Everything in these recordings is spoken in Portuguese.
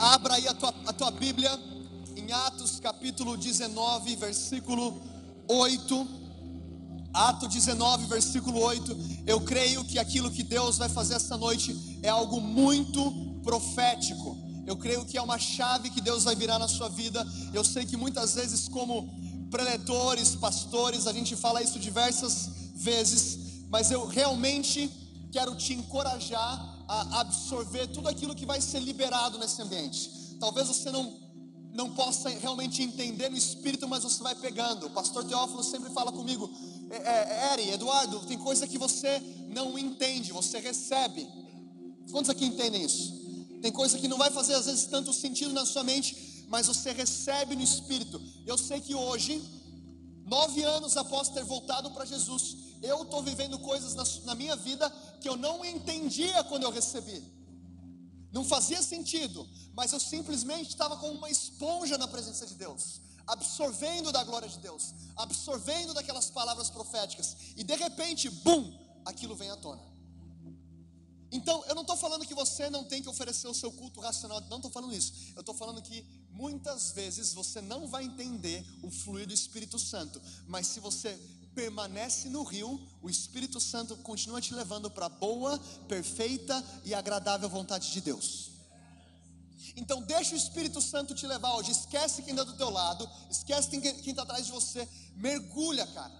Abra aí a tua, a tua Bíblia em Atos capítulo 19, versículo 8. Ato 19, versículo 8. Eu creio que aquilo que Deus vai fazer essa noite é algo muito profético. Eu creio que é uma chave que Deus vai virar na sua vida. Eu sei que muitas vezes, como preletores, pastores, a gente fala isso diversas vezes, mas eu realmente quero te encorajar a absorver tudo aquilo que vai ser liberado nesse ambiente. Talvez você não não possa realmente entender no espírito, mas você vai pegando. O pastor Teófilo sempre fala comigo, é, é, Eri, Eduardo, tem coisa que você não entende, você recebe. Quantos aqui entendem isso? Tem coisa que não vai fazer às vezes tanto sentido na sua mente, mas você recebe no espírito. Eu sei que hoje, nove anos após ter voltado para Jesus, eu estou vivendo coisas na, na minha vida que eu não entendia quando eu recebi. Não fazia sentido, mas eu simplesmente estava como uma esponja na presença de Deus, absorvendo da glória de Deus, absorvendo daquelas palavras proféticas, e de repente, bum, aquilo vem à tona. Então, eu não estou falando que você não tem que oferecer o seu culto racional, não estou falando isso. Eu estou falando que muitas vezes você não vai entender o fluir do Espírito Santo, mas se você permanece no rio, o Espírito Santo continua te levando para a boa, perfeita e agradável vontade de Deus. Então deixa o Espírito Santo te levar hoje. Esquece quem está do teu lado, esquece quem está atrás de você. Mergulha, cara.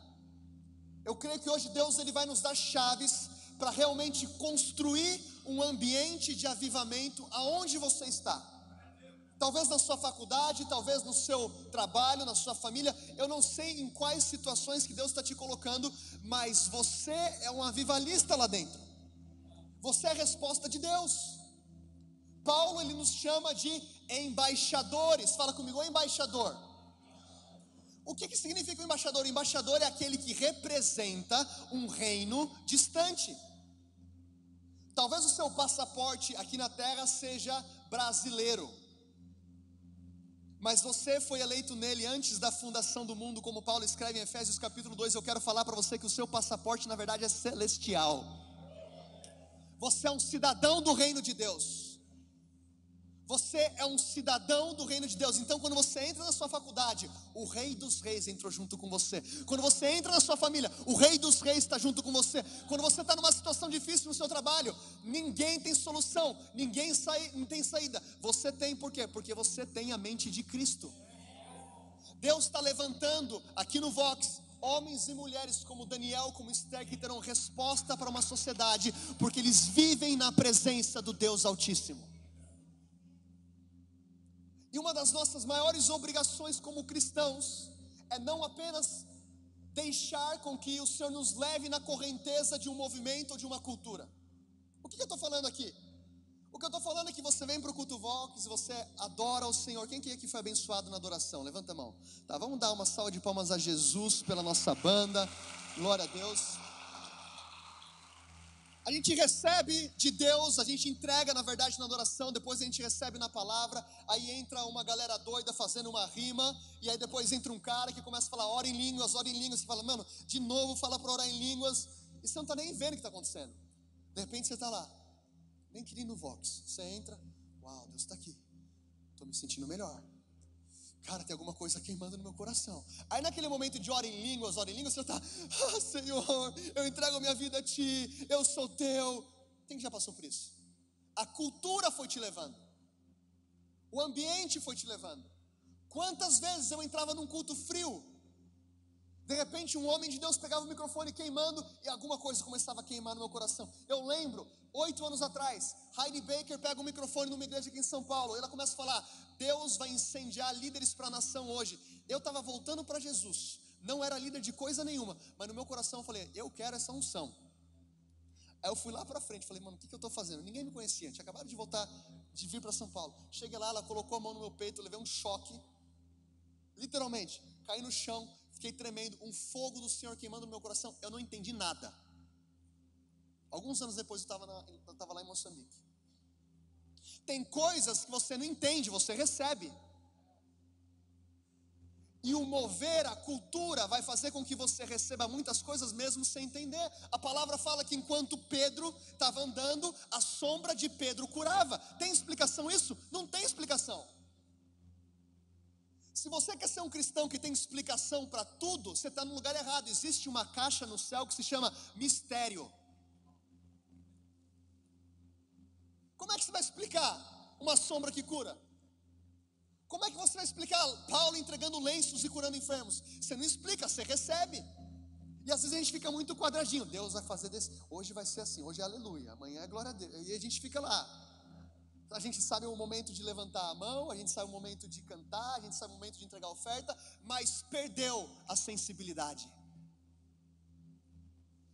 Eu creio que hoje Deus ele vai nos dar chaves para realmente construir um ambiente de avivamento aonde você está talvez na sua faculdade, talvez no seu trabalho, na sua família, eu não sei em quais situações que Deus está te colocando, mas você é um avivalista lá dentro, você é a resposta de Deus. Paulo ele nos chama de embaixadores, fala comigo, embaixador. O que, que significa o embaixador? O embaixador é aquele que representa um reino distante. Talvez o seu passaporte aqui na terra seja brasileiro, mas você foi eleito nele antes da fundação do mundo, como Paulo escreve em Efésios capítulo 2. Eu quero falar para você que o seu passaporte, na verdade, é celestial. Você é um cidadão do reino de Deus. Você é um cidadão do reino de Deus. Então, quando você entra na sua faculdade, o Rei dos Reis entrou junto com você. Quando você entra na sua família, o Rei dos Reis está junto com você. Quando você está numa situação difícil no seu trabalho, ninguém tem solução, ninguém sai, não tem saída. Você tem por quê? Porque você tem a mente de Cristo. Deus está levantando aqui no Vox homens e mulheres como Daniel, como Esther, que terão resposta para uma sociedade, porque eles vivem na presença do Deus Altíssimo. E uma das nossas maiores obrigações como cristãos é não apenas deixar com que o Senhor nos leve na correnteza de um movimento ou de uma cultura. O que eu estou falando aqui? O que eu estou falando é que você vem para o culto Vox, você adora o Senhor. Quem que é que foi abençoado na adoração? Levanta a mão. Tá, vamos dar uma salva de palmas a Jesus pela nossa banda. Glória a Deus. A gente recebe de Deus, a gente entrega na verdade na adoração, depois a gente recebe na palavra, aí entra uma galera doida fazendo uma rima, e aí depois entra um cara que começa a falar, ora em línguas, ora em línguas, você fala, mano, de novo fala para orar em línguas, e você não está nem vendo o que está acontecendo. De repente você está lá, nem querido no Vox, você entra, uau, Deus está aqui, estou me sentindo melhor. Cara, tem alguma coisa queimando no meu coração. Aí naquele momento de hora em línguas, hora em línguas, você está, ah, Senhor, eu entrego minha vida a Ti, eu sou Teu. Quem já passou por isso? A cultura foi te levando, o ambiente foi te levando. Quantas vezes eu entrava num culto frio, de repente um homem de Deus pegava o microfone queimando e alguma coisa começava a queimar no meu coração. Eu lembro, oito anos atrás, Heidi Baker pega o microfone numa igreja aqui em São Paulo, e ela começa a falar: Deus vai incendiar líderes para a nação hoje. Eu estava voltando para Jesus, não era líder de coisa nenhuma, mas no meu coração eu falei: eu quero essa unção. Aí eu fui lá para frente, falei, mano, o que, que eu estou fazendo? Ninguém me conhecia, tinha acabado de voltar, de vir para São Paulo. Cheguei lá, ela colocou a mão no meu peito, eu levei um choque, literalmente, caí no chão, fiquei tremendo, um fogo do Senhor queimando no meu coração, eu não entendi nada. Alguns anos depois eu estava lá em Moçambique. Tem coisas que você não entende, você recebe. E o mover, a cultura, vai fazer com que você receba muitas coisas mesmo sem entender. A palavra fala que enquanto Pedro estava andando, a sombra de Pedro curava. Tem explicação isso? Não tem explicação. Se você quer ser um cristão que tem explicação para tudo, você está no lugar errado. Existe uma caixa no céu que se chama mistério. Como é que você vai explicar uma sombra que cura? Como é que você vai explicar Paulo entregando lenços e curando enfermos? Você não explica, você recebe. E às vezes a gente fica muito quadradinho. Deus vai fazer desse. Hoje vai ser assim, hoje é aleluia, amanhã é glória a Deus. E a gente fica lá. A gente sabe o momento de levantar a mão, a gente sabe o momento de cantar, a gente sabe o momento de entregar a oferta, mas perdeu a sensibilidade.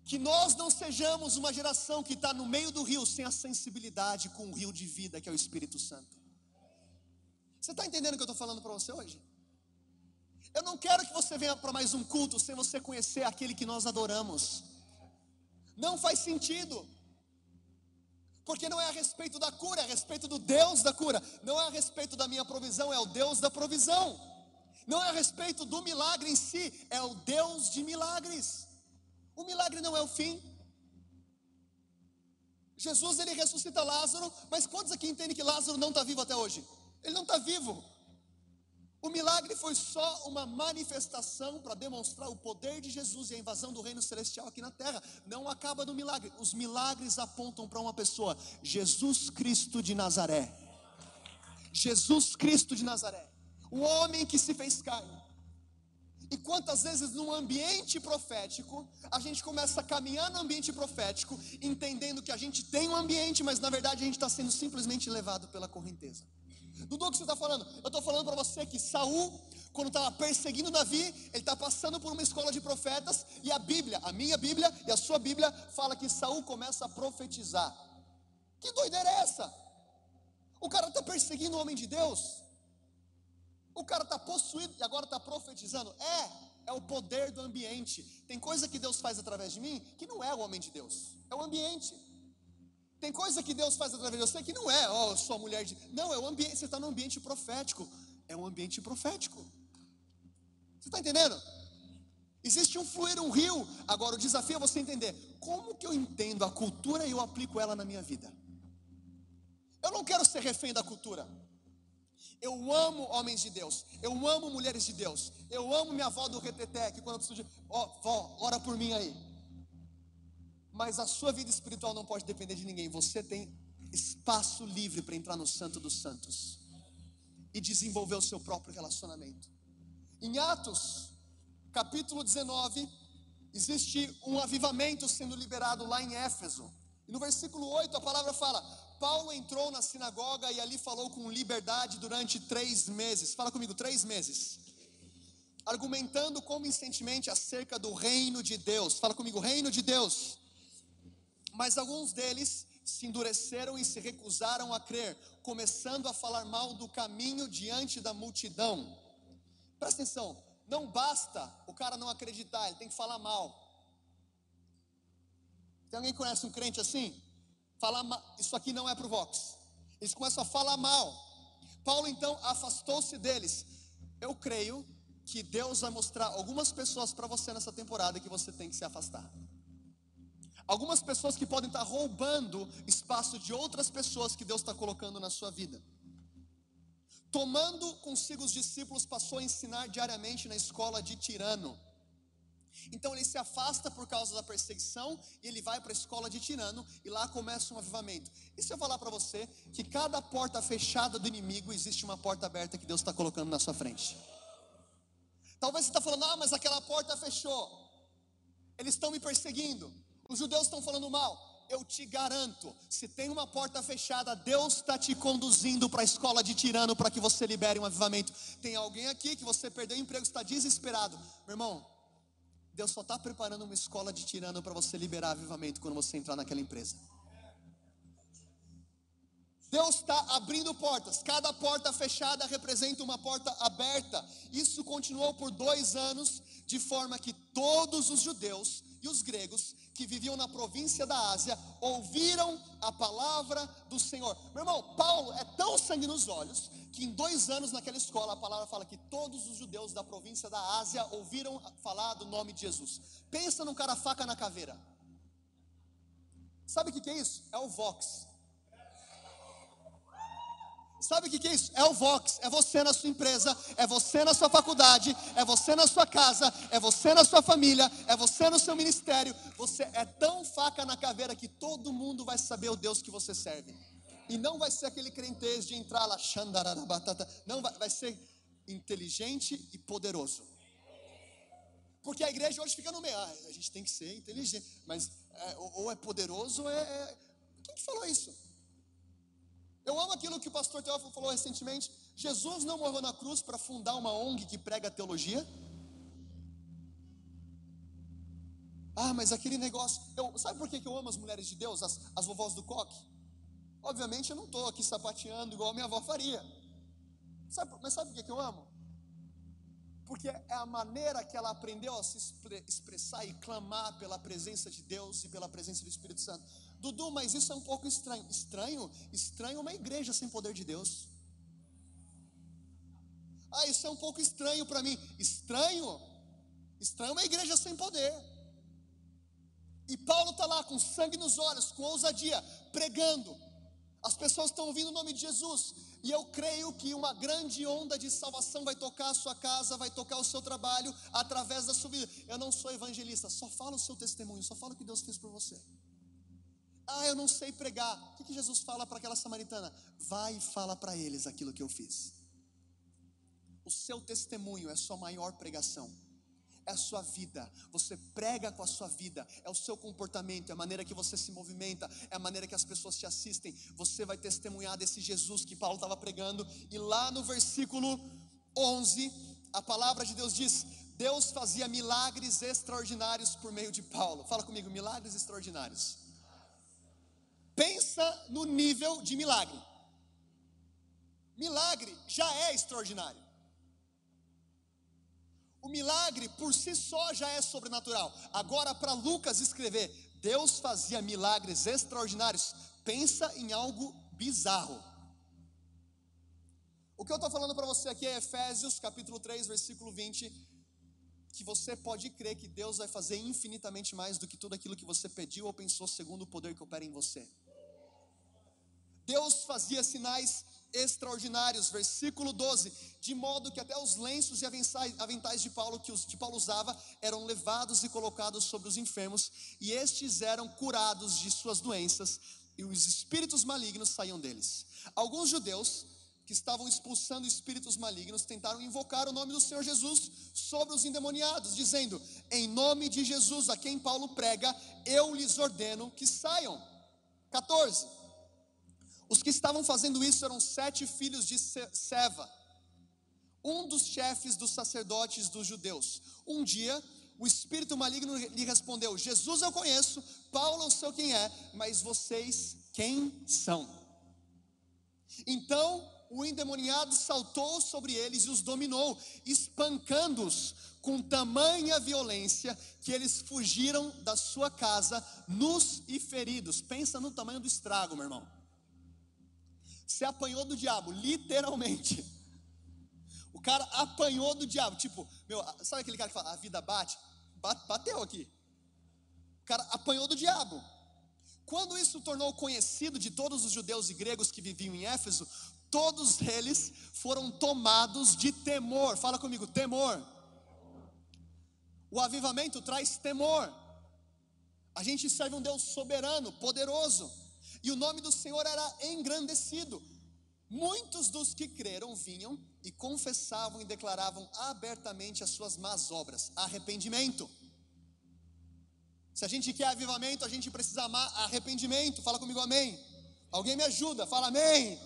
Que nós não sejamos uma geração que está no meio do rio sem a sensibilidade com o rio de vida que é o Espírito Santo. Você está entendendo o que eu estou falando para você hoje? Eu não quero que você venha para mais um culto sem você conhecer aquele que nós adoramos. Não faz sentido. Porque não é a respeito da cura, é a respeito do Deus da cura. Não é a respeito da minha provisão, é o Deus da provisão. Não é a respeito do milagre em si, é o Deus de milagres. O milagre não é o fim. Jesus ele ressuscita Lázaro, mas quantos aqui entendem que Lázaro não está vivo até hoje? Ele não está vivo. O milagre foi só uma manifestação para demonstrar o poder de Jesus e a invasão do reino celestial aqui na terra. Não acaba no milagre. Os milagres apontam para uma pessoa: Jesus Cristo de Nazaré. Jesus Cristo de Nazaré. O homem que se fez carne. E quantas vezes num ambiente profético, a gente começa a caminhar no ambiente profético, entendendo que a gente tem um ambiente, mas na verdade a gente está sendo simplesmente levado pela correnteza. Dudu, o que você está falando? Eu estou falando para você que Saul, quando estava perseguindo Davi, ele está passando por uma escola de profetas, e a Bíblia, a minha Bíblia e a sua Bíblia, fala que Saul começa a profetizar. Que doideira é essa? O cara está perseguindo o homem de Deus, o cara está possuído e agora está profetizando. É, é o poder do ambiente. Tem coisa que Deus faz através de mim que não é o homem de Deus, é o ambiente. Tem coisa que Deus faz através de você que não é, ó, oh, sua mulher de. Não, é o ambiente, você está no ambiente profético. É um ambiente profético. Você está entendendo? Existe um fluir, um rio. Agora o desafio é você entender como que eu entendo a cultura e eu aplico ela na minha vida. Eu não quero ser refém da cultura. Eu amo homens de Deus. Eu amo mulheres de Deus. Eu amo minha avó do reteté, que quando eu preciso de, ó, oh, vó, ora por mim aí mas a sua vida espiritual não pode depender de ninguém. Você tem espaço livre para entrar no Santo dos Santos e desenvolver o seu próprio relacionamento. Em Atos, capítulo 19, existe um avivamento sendo liberado lá em Éfeso. E no versículo 8 a palavra fala: Paulo entrou na sinagoga e ali falou com liberdade durante três meses. Fala comigo, três meses. Argumentando convincentemente acerca do reino de Deus. Fala comigo, reino de Deus. Mas alguns deles se endureceram e se recusaram a crer, começando a falar mal do caminho diante da multidão. Presta atenção, não basta o cara não acreditar, ele tem que falar mal. Tem alguém que conhece um crente assim? Falar isso aqui não é pro Vox. Eles começam a falar mal. Paulo então afastou-se deles. Eu creio que Deus vai mostrar algumas pessoas para você nessa temporada que você tem que se afastar. Algumas pessoas que podem estar roubando espaço de outras pessoas que Deus está colocando na sua vida. Tomando consigo os discípulos, passou a ensinar diariamente na escola de Tirano. Então ele se afasta por causa da perseguição e ele vai para a escola de Tirano e lá começa um avivamento. E se eu falar para você que cada porta fechada do inimigo existe uma porta aberta que Deus está colocando na sua frente. Talvez você está falando, ah, mas aquela porta fechou. Eles estão me perseguindo. Os judeus estão falando mal. Eu te garanto, se tem uma porta fechada, Deus está te conduzindo para a escola de tirano para que você libere um avivamento. Tem alguém aqui que você perdeu o emprego, está desesperado. Meu irmão, Deus só está preparando uma escola de tirano para você liberar avivamento quando você entrar naquela empresa. Deus está abrindo portas, cada porta fechada representa uma porta aberta. Isso continuou por dois anos, de forma que todos os judeus e os gregos que viviam na província da Ásia ouviram a palavra do Senhor. Meu irmão, Paulo é tão sangue nos olhos que em dois anos naquela escola a palavra fala que todos os judeus da província da Ásia ouviram falar do nome de Jesus. Pensa num cara faca na caveira. Sabe o que, que é isso? É o Vox. Sabe o que, é isso? É o Vox, é você na sua empresa, é você na sua faculdade, é você na sua casa, é você na sua família, é você no seu ministério. Você é tão faca na caveira que todo mundo vai saber o Deus que você serve. E não vai ser aquele crentez de entrar lá, batata. Não, vai, vai ser inteligente e poderoso. Porque a igreja hoje fica no meio. Ah, a gente tem que ser inteligente. Mas é, ou é poderoso ou é, é. Quem que falou isso? Eu amo aquilo que o pastor Teófilo falou recentemente. Jesus não morreu na cruz para fundar uma ONG que prega teologia. Ah, mas aquele negócio. Eu, sabe por que eu amo as mulheres de Deus, as, as vovós do coque? Obviamente eu não estou aqui sapateando igual a minha avó faria. Sabe, mas sabe por que eu amo? Porque é a maneira que ela aprendeu a se expressar e clamar pela presença de Deus e pela presença do Espírito Santo. Dudu, mas isso é um pouco estranho. Estranho? Estranho uma igreja sem poder de Deus. Ah, isso é um pouco estranho para mim. Estranho? Estranho uma igreja sem poder. E Paulo está lá com sangue nos olhos, com ousadia, pregando. As pessoas estão ouvindo o nome de Jesus. E eu creio que uma grande onda de salvação vai tocar a sua casa, vai tocar o seu trabalho, através da sua vida. Eu não sou evangelista, só falo o seu testemunho, só falo o que Deus fez por você. Ah, eu não sei pregar. O que, Jesus fala para aquela samaritana? Vai e fala para eles aquilo que eu fiz. O seu testemunho é sua maior pregação. É a sua vida, você prega com a sua vida, é o seu comportamento, é a maneira que você se movimenta, é a maneira que as pessoas te assistem. Você vai testemunhar desse Jesus que Paulo estava pregando, e lá no versículo 11, a palavra de Deus diz: Deus fazia milagres extraordinários por meio de Paulo. Fala comigo, milagres extraordinários. Pensa no nível de milagre. Milagre já é extraordinário. O milagre por si só já é sobrenatural. Agora, para Lucas escrever, Deus fazia milagres extraordinários. Pensa em algo bizarro. O que eu estou falando para você aqui é Efésios capítulo 3, versículo 20. Que você pode crer que Deus vai fazer infinitamente mais do que tudo aquilo que você pediu ou pensou, segundo o poder que opera em você. Deus fazia sinais extraordinários, versículo 12, de modo que até os lenços e aventais de Paulo que de Paulo usava eram levados e colocados sobre os enfermos, e estes eram curados de suas doenças, e os espíritos malignos saíam deles. Alguns judeus que estavam expulsando espíritos malignos tentaram invocar o nome do Senhor Jesus sobre os endemoniados, dizendo: Em nome de Jesus, a quem Paulo prega, eu lhes ordeno que saiam. 14. Os que estavam fazendo isso eram sete filhos de Seva, um dos chefes dos sacerdotes dos judeus. Um dia, o espírito maligno lhe respondeu: Jesus eu conheço, Paulo eu sei quem é, mas vocês quem são? Então o endemoniado saltou sobre eles e os dominou, espancando-os com tamanha violência que eles fugiram da sua casa, nus e feridos. Pensa no tamanho do estrago, meu irmão. Você apanhou do diabo, literalmente. O cara apanhou do diabo. Tipo, meu, sabe aquele cara que fala, a vida bate? Bateu aqui. O cara apanhou do diabo. Quando isso tornou conhecido de todos os judeus e gregos que viviam em Éfeso, todos eles foram tomados de temor. Fala comigo, temor. O avivamento traz temor. A gente serve um Deus soberano, poderoso e o nome do Senhor era engrandecido. Muitos dos que creram vinham e confessavam e declaravam abertamente as suas más obras, arrependimento. Se a gente quer avivamento, a gente precisa amar arrependimento. Fala comigo, amém. Alguém me ajuda, fala amém.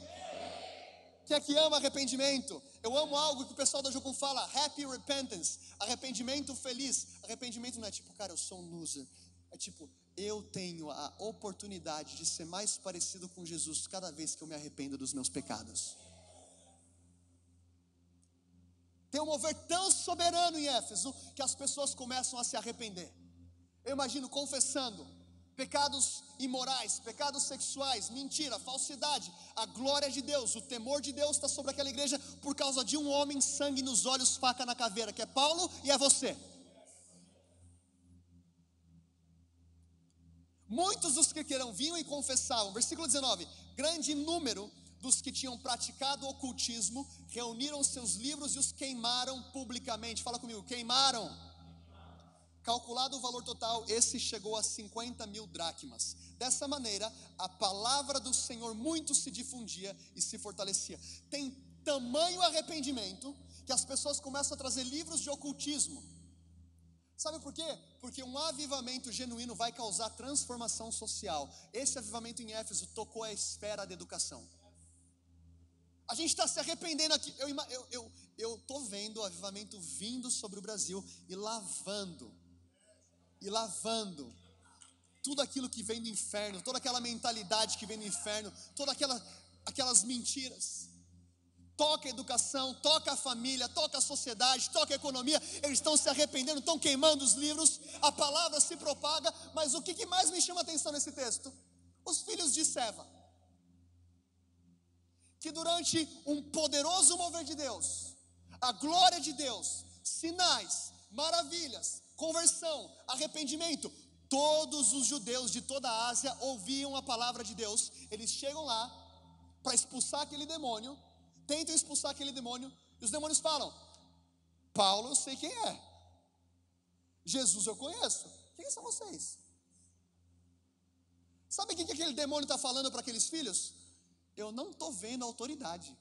Quem é que ama arrependimento? Eu amo algo que o pessoal da Jucum fala, happy repentance, arrependimento feliz. Arrependimento não é tipo, cara, eu sou um loser. É tipo, eu tenho a oportunidade de ser mais parecido com Jesus cada vez que eu me arrependo dos meus pecados. Tem um mover tão soberano em Éfeso que as pessoas começam a se arrepender. Eu imagino confessando, pecados imorais, pecados sexuais, mentira, falsidade, a glória de Deus, o temor de Deus está sobre aquela igreja por causa de um homem, sangue nos olhos, faca na caveira, que é Paulo e é você. Muitos dos que queiram vinham e confessavam, versículo 19: grande número dos que tinham praticado ocultismo reuniram seus livros e os queimaram publicamente. Fala comigo, queimaram. Calculado o valor total, esse chegou a 50 mil dracmas. Dessa maneira, a palavra do Senhor muito se difundia e se fortalecia. Tem tamanho arrependimento que as pessoas começam a trazer livros de ocultismo. Sabe por quê? Porque um avivamento genuíno vai causar transformação social. Esse avivamento em Éfeso tocou a esfera da educação. A gente está se arrependendo aqui. Eu estou eu, eu, vendo o avivamento vindo sobre o Brasil e lavando, e lavando tudo aquilo que vem do inferno, toda aquela mentalidade que vem do inferno, todas aquela, aquelas mentiras. Toca a educação, toca a família, toca a sociedade, toca a economia. Eles estão se arrependendo, estão queimando os livros, a palavra se propaga. Mas o que, mais me chama a atenção nesse texto? Os filhos de Seva que durante um poderoso mover de Deus, a glória de Deus, sinais, maravilhas, conversão, arrependimento, todos os judeus de toda a Ásia ouviam a palavra de Deus, eles chegam lá para expulsar aquele demônio, tentam expulsar aquele demônio, e os demônios falam: Paulo, eu sei quem é, Jesus eu conheço, quem são vocês? Sabe o que aquele demônio está falando para aqueles filhos? eu não estou vendo autoridade.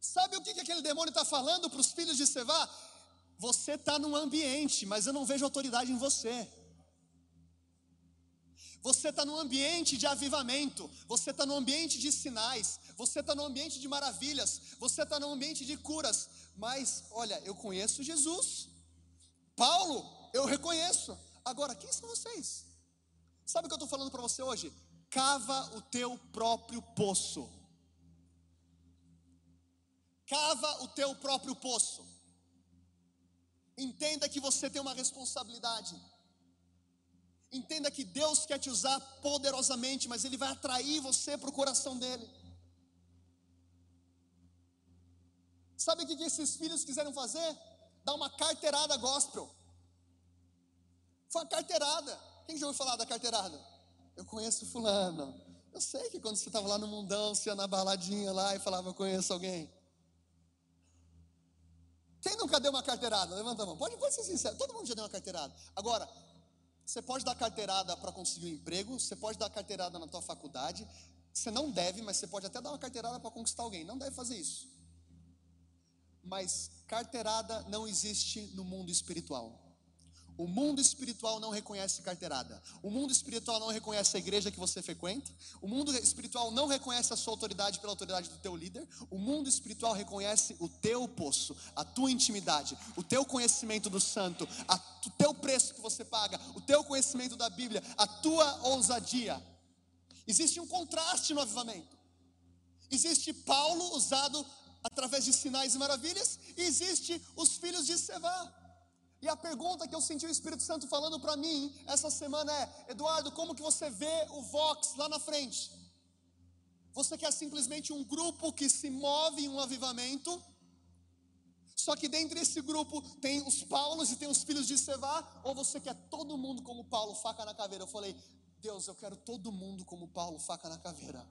Sabe o que, que aquele demônio está falando para os filhos de Sevá? Você está num ambiente, mas eu não vejo autoridade em você. Você está num ambiente de avivamento, você está num ambiente de sinais, você está num ambiente de maravilhas, você está num ambiente de curas. Mas, olha, eu conheço Jesus. Paulo, eu reconheço. Agora, quem são vocês? Sabe o que eu estou falando para você hoje? Cava o teu próprio poço. Cava o teu próprio poço. Entenda que você tem uma responsabilidade. Entenda que Deus quer te usar poderosamente, mas Ele vai atrair você para o coração dele. Sabe o que esses filhos quiseram fazer? Dar uma carteirada gospel. Foi uma carteirada. Quem já ouviu falar da carteirada? Eu conheço fulano. Eu sei que quando você estava lá no mundão, você ia na baladinha lá e falava, eu conheço alguém. Quem nunca deu uma carteirada? Levanta a mão. Pode, pode ser sincero, todo mundo já deu uma carteirada. Agora, você pode dar carteirada para conseguir um emprego, você pode dar carteirada na tua faculdade, você não deve, mas você pode até dar uma carteirada para conquistar alguém. Não deve fazer isso. Mas carteirada não existe no mundo espiritual. O mundo espiritual não reconhece carteirada. O mundo espiritual não reconhece a igreja que você frequenta. O mundo espiritual não reconhece a sua autoridade pela autoridade do teu líder. O mundo espiritual reconhece o teu poço, a tua intimidade, o teu conhecimento do santo, a, o teu preço que você paga, o teu conhecimento da Bíblia, a tua ousadia. Existe um contraste no avivamento. Existe Paulo usado através de sinais e maravilhas, e existe os filhos de Sevá. E a pergunta que eu senti o Espírito Santo falando para mim essa semana é: Eduardo, como que você vê o Vox lá na frente? Você quer simplesmente um grupo que se move em um avivamento? Só que dentro desse grupo tem os Paulos e tem os filhos de Sevá? Ou você quer todo mundo como Paulo, faca na caveira? Eu falei, Deus, eu quero todo mundo como Paulo, faca na caveira.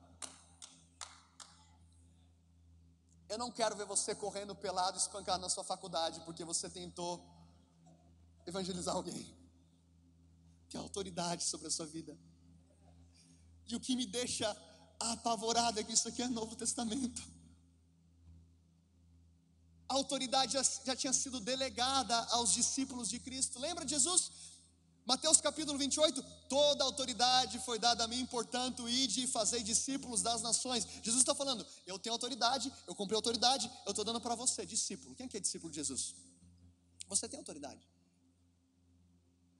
Eu não quero ver você correndo pelado, espancado na sua faculdade, porque você tentou evangelizar alguém. Ter autoridade sobre a sua vida. E o que me deixa apavorado é que isso aqui é Novo Testamento. A autoridade já, já tinha sido delegada aos discípulos de Cristo. Lembra de Jesus? Mateus capítulo 28, toda autoridade foi dada a mim, portanto, ide e fazei discípulos das nações. Jesus está falando, eu tenho autoridade, eu comprei autoridade, eu estou dando para você, discípulo. Quem é que é discípulo de Jesus? Você tem autoridade.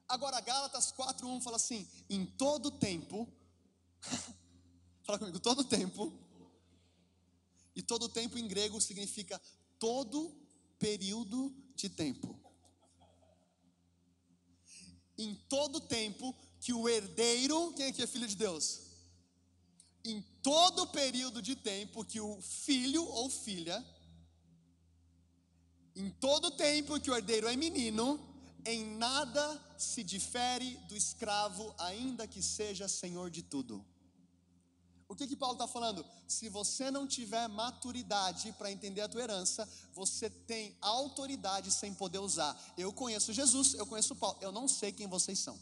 Agora, Gálatas 4:1 fala assim: em todo tempo, fala comigo, todo tempo, e todo tempo em grego significa todo período de tempo. em todo tempo que o herdeiro, quem aqui é filho de Deus? Em todo período de tempo que o filho ou filha, em todo tempo que o herdeiro é menino, em nada se difere do escravo, ainda que seja senhor de tudo. O que que Paulo está falando? Se você não tiver maturidade para entender a tua herança, você tem autoridade sem poder usar. Eu conheço Jesus, eu conheço Paulo, eu não sei quem vocês são.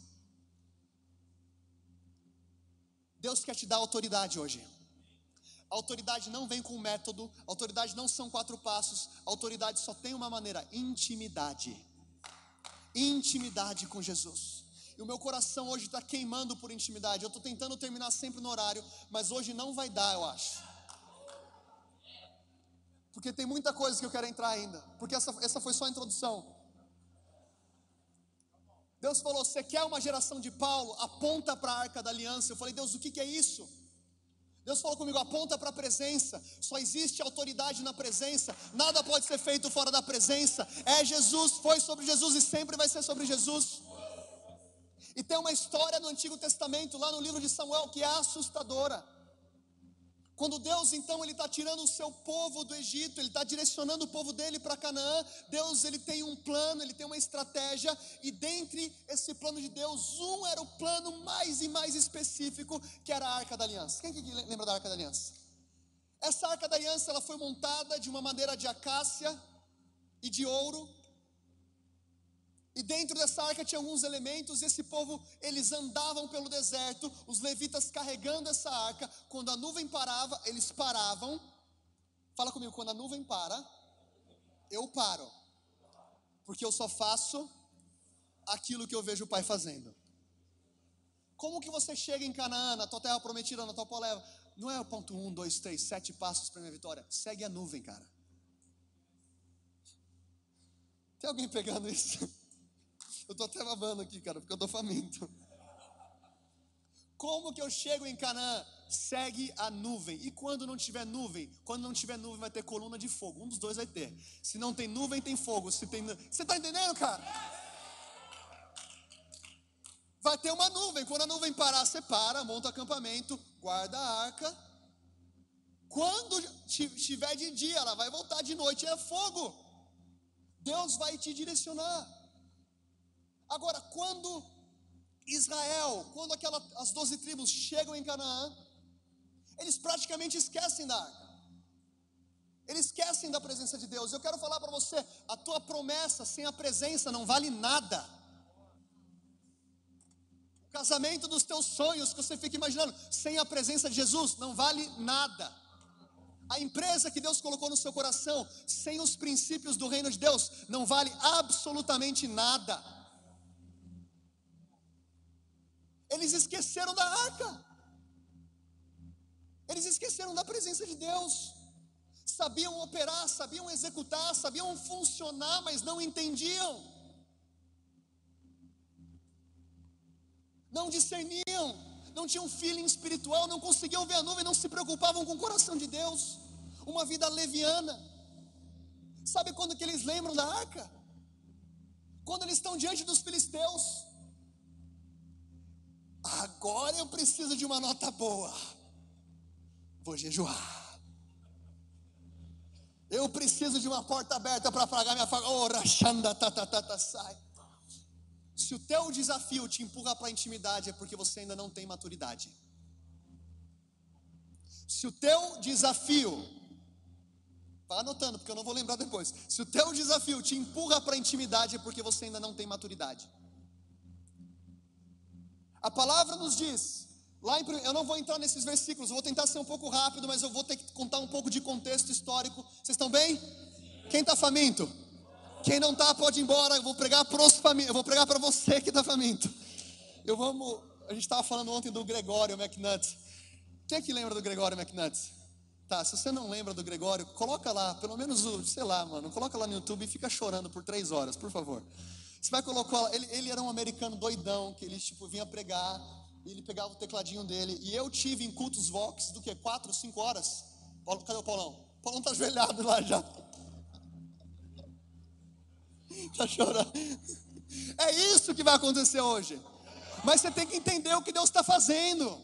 Deus quer te dar autoridade hoje. A autoridade não vem com método, autoridade não são quatro passos, autoridade só tem uma maneira: intimidade. Intimidade com Jesus. E o meu coração hoje está queimando por intimidade. Eu estou tentando terminar sempre no horário, mas hoje não vai dar, eu acho. Porque tem muita coisa que eu quero entrar ainda. Porque essa, essa foi só a introdução. Deus falou: Você quer uma geração de Paulo? Aponta para a arca da aliança. Eu falei: Deus, o que, que é isso? Deus falou comigo: aponta para a presença. Só existe autoridade na presença. Nada pode ser feito fora da presença. É Jesus, foi sobre Jesus e sempre vai ser sobre Jesus. E tem uma história no Antigo Testamento, lá no livro de Samuel, que é assustadora. Quando Deus então ele está tirando o seu povo do Egito, ele está direcionando o povo dele para Canaã. Deus ele tem um plano, ele tem uma estratégia e dentre esse plano de Deus, um era o plano mais e mais específico, que era a Arca da Aliança. Quem que lembra da Arca da Aliança? Essa Arca da Aliança ela foi montada de uma madeira de acácia e de ouro e dentro dessa arca tinha alguns elementos, e esse povo, eles andavam pelo deserto, os levitas carregando essa arca. Quando a nuvem parava, eles paravam. Fala comigo, quando a nuvem para, eu paro. Porque eu só faço aquilo que eu vejo o Pai fazendo. Como que você chega em Canaã, na tua terra prometida, na tua poleva? Não é o ponto um, dois, três, sete passos para minha vitória. Segue a nuvem, cara. Tem alguém pegando isso? Eu estou até babando aqui, cara, porque eu estou faminto. Como que eu chego em Canaã? Segue a nuvem. E quando não tiver nuvem? Quando não tiver nuvem, vai ter coluna de fogo. Um dos dois vai ter. Se não tem nuvem, tem fogo. Se tem, você está entendendo, cara? Vai ter uma nuvem. Quando a nuvem parar, você para, monta acampamento, guarda a arca. Quando estiver de dia, ela vai voltar de noite, é fogo. Deus vai te direcionar. Agora, quando Israel, quando aquela, as doze tribos chegam em Canaã, eles praticamente esquecem da arca. Eles esquecem da presença de Deus. Eu quero falar para você: a tua promessa sem a presença não vale nada. O casamento dos teus sonhos que você fica imaginando, sem a presença de Jesus, não vale nada. A empresa que Deus colocou no seu coração, sem os princípios do reino de Deus, não vale absolutamente nada. Eles esqueceram da arca. Eles esqueceram da presença de Deus. Sabiam operar, sabiam executar, sabiam funcionar, mas não entendiam. Não discerniam, não tinham feeling espiritual, não conseguiam ver a nuvem, não se preocupavam com o coração de Deus. Uma vida leviana. Sabe quando que eles lembram da arca? Quando eles estão diante dos filisteus. Agora eu preciso de uma nota boa. Vou jejuar. Eu preciso de uma porta aberta para pagar minha faga. Oh, rachanda, tatatata, sai. Se o teu desafio te empurra para a intimidade, é porque você ainda não tem maturidade. Se o teu desafio, vá anotando, porque eu não vou lembrar depois. Se o teu desafio te empurra para a intimidade, é porque você ainda não tem maturidade. A palavra nos diz, lá em, eu não vou entrar nesses versículos, eu vou tentar ser um pouco rápido, mas eu vou ter que contar um pouco de contexto histórico. Vocês estão bem? Quem está faminto? Quem não está pode ir embora. Eu vou pregar famintos. Eu vou pregar para você que está faminto. Eu vamos. A gente estava falando ontem do Gregório McNutt. Quem é que lembra do Gregório McNutt? Tá, se você não lembra do Gregório, coloca lá, pelo menos o, sei lá, mano, coloca lá no YouTube e fica chorando por três horas, por favor. Você vai colocar, ele, ele era um americano doidão, que ele tipo, vinha pregar, e ele pegava o tecladinho dele. E eu tive em cultos Vox do que? Quatro, cinco horas? Paulo, cadê o Paulão? O Paulão tá ajoelhado lá já. Tá chorando. É isso que vai acontecer hoje. Mas você tem que entender o que Deus está fazendo.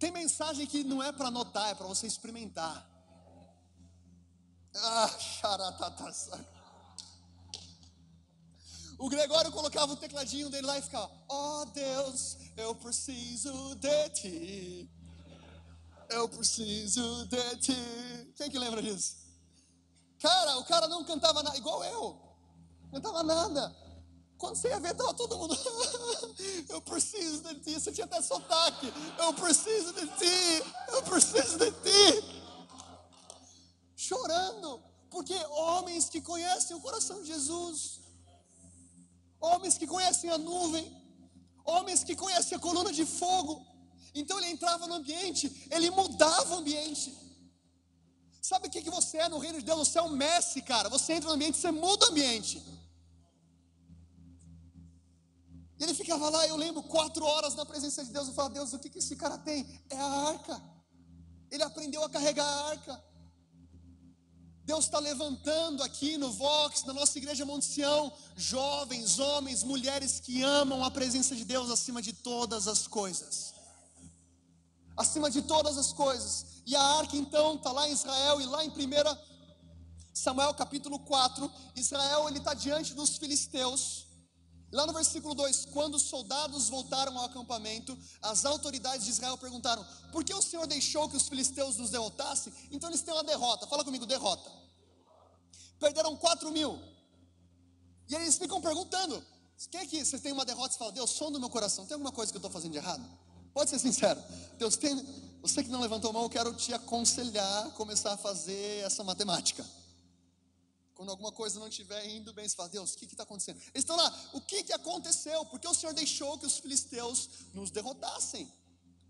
Tem mensagem que não é para anotar, é para você experimentar. Ah, xaratatassa. O Gregório colocava o tecladinho dele lá e ficava: Oh Deus, eu preciso de ti. Eu preciso de ti. Quem que lembra disso? Cara, o cara não cantava nada, igual eu. Cantava nada. Quando você ia ver, estava todo mundo. eu preciso de ti. Você tinha até sotaque. Eu preciso de ti. Eu preciso de ti. Chorando. Porque homens que conhecem o coração de Jesus, homens que conhecem a nuvem, homens que conhecem a coluna de fogo, então ele entrava no ambiente, ele mudava o ambiente. Sabe o que, que você é no reino de Deus? Você é um Messi, cara. Você entra no ambiente, você muda o ambiente. E ele ficava lá, eu lembro, quatro horas na presença de Deus. Eu falava, Deus, o que, que esse cara tem? É a arca. Ele aprendeu a carregar a arca. Deus está levantando aqui no Vox, na nossa igreja Monte Sião, jovens, homens, mulheres que amam a presença de Deus acima de todas as coisas. Acima de todas as coisas. E a arca então está lá em Israel e lá em 1 Samuel capítulo 4, Israel ele está diante dos filisteus. Lá no versículo 2, quando os soldados voltaram ao acampamento, as autoridades de Israel perguntaram: por que o Senhor deixou que os filisteus nos derrotassem? Então eles têm uma derrota. Fala comigo, derrota. Perderam 4 mil. E eles ficam perguntando: quem é que você tem uma derrota? Você fala, Deus, som do meu coração, tem alguma coisa que eu estou fazendo de errado? Pode ser sincero. Deus tem. Você que não levantou a mão, eu quero te aconselhar a começar a fazer essa matemática. Quando alguma coisa não estiver indo bem, você fala, Deus, o que está acontecendo? Eles estão lá, o que, que aconteceu? Porque o Senhor deixou que os filisteus nos derrotassem.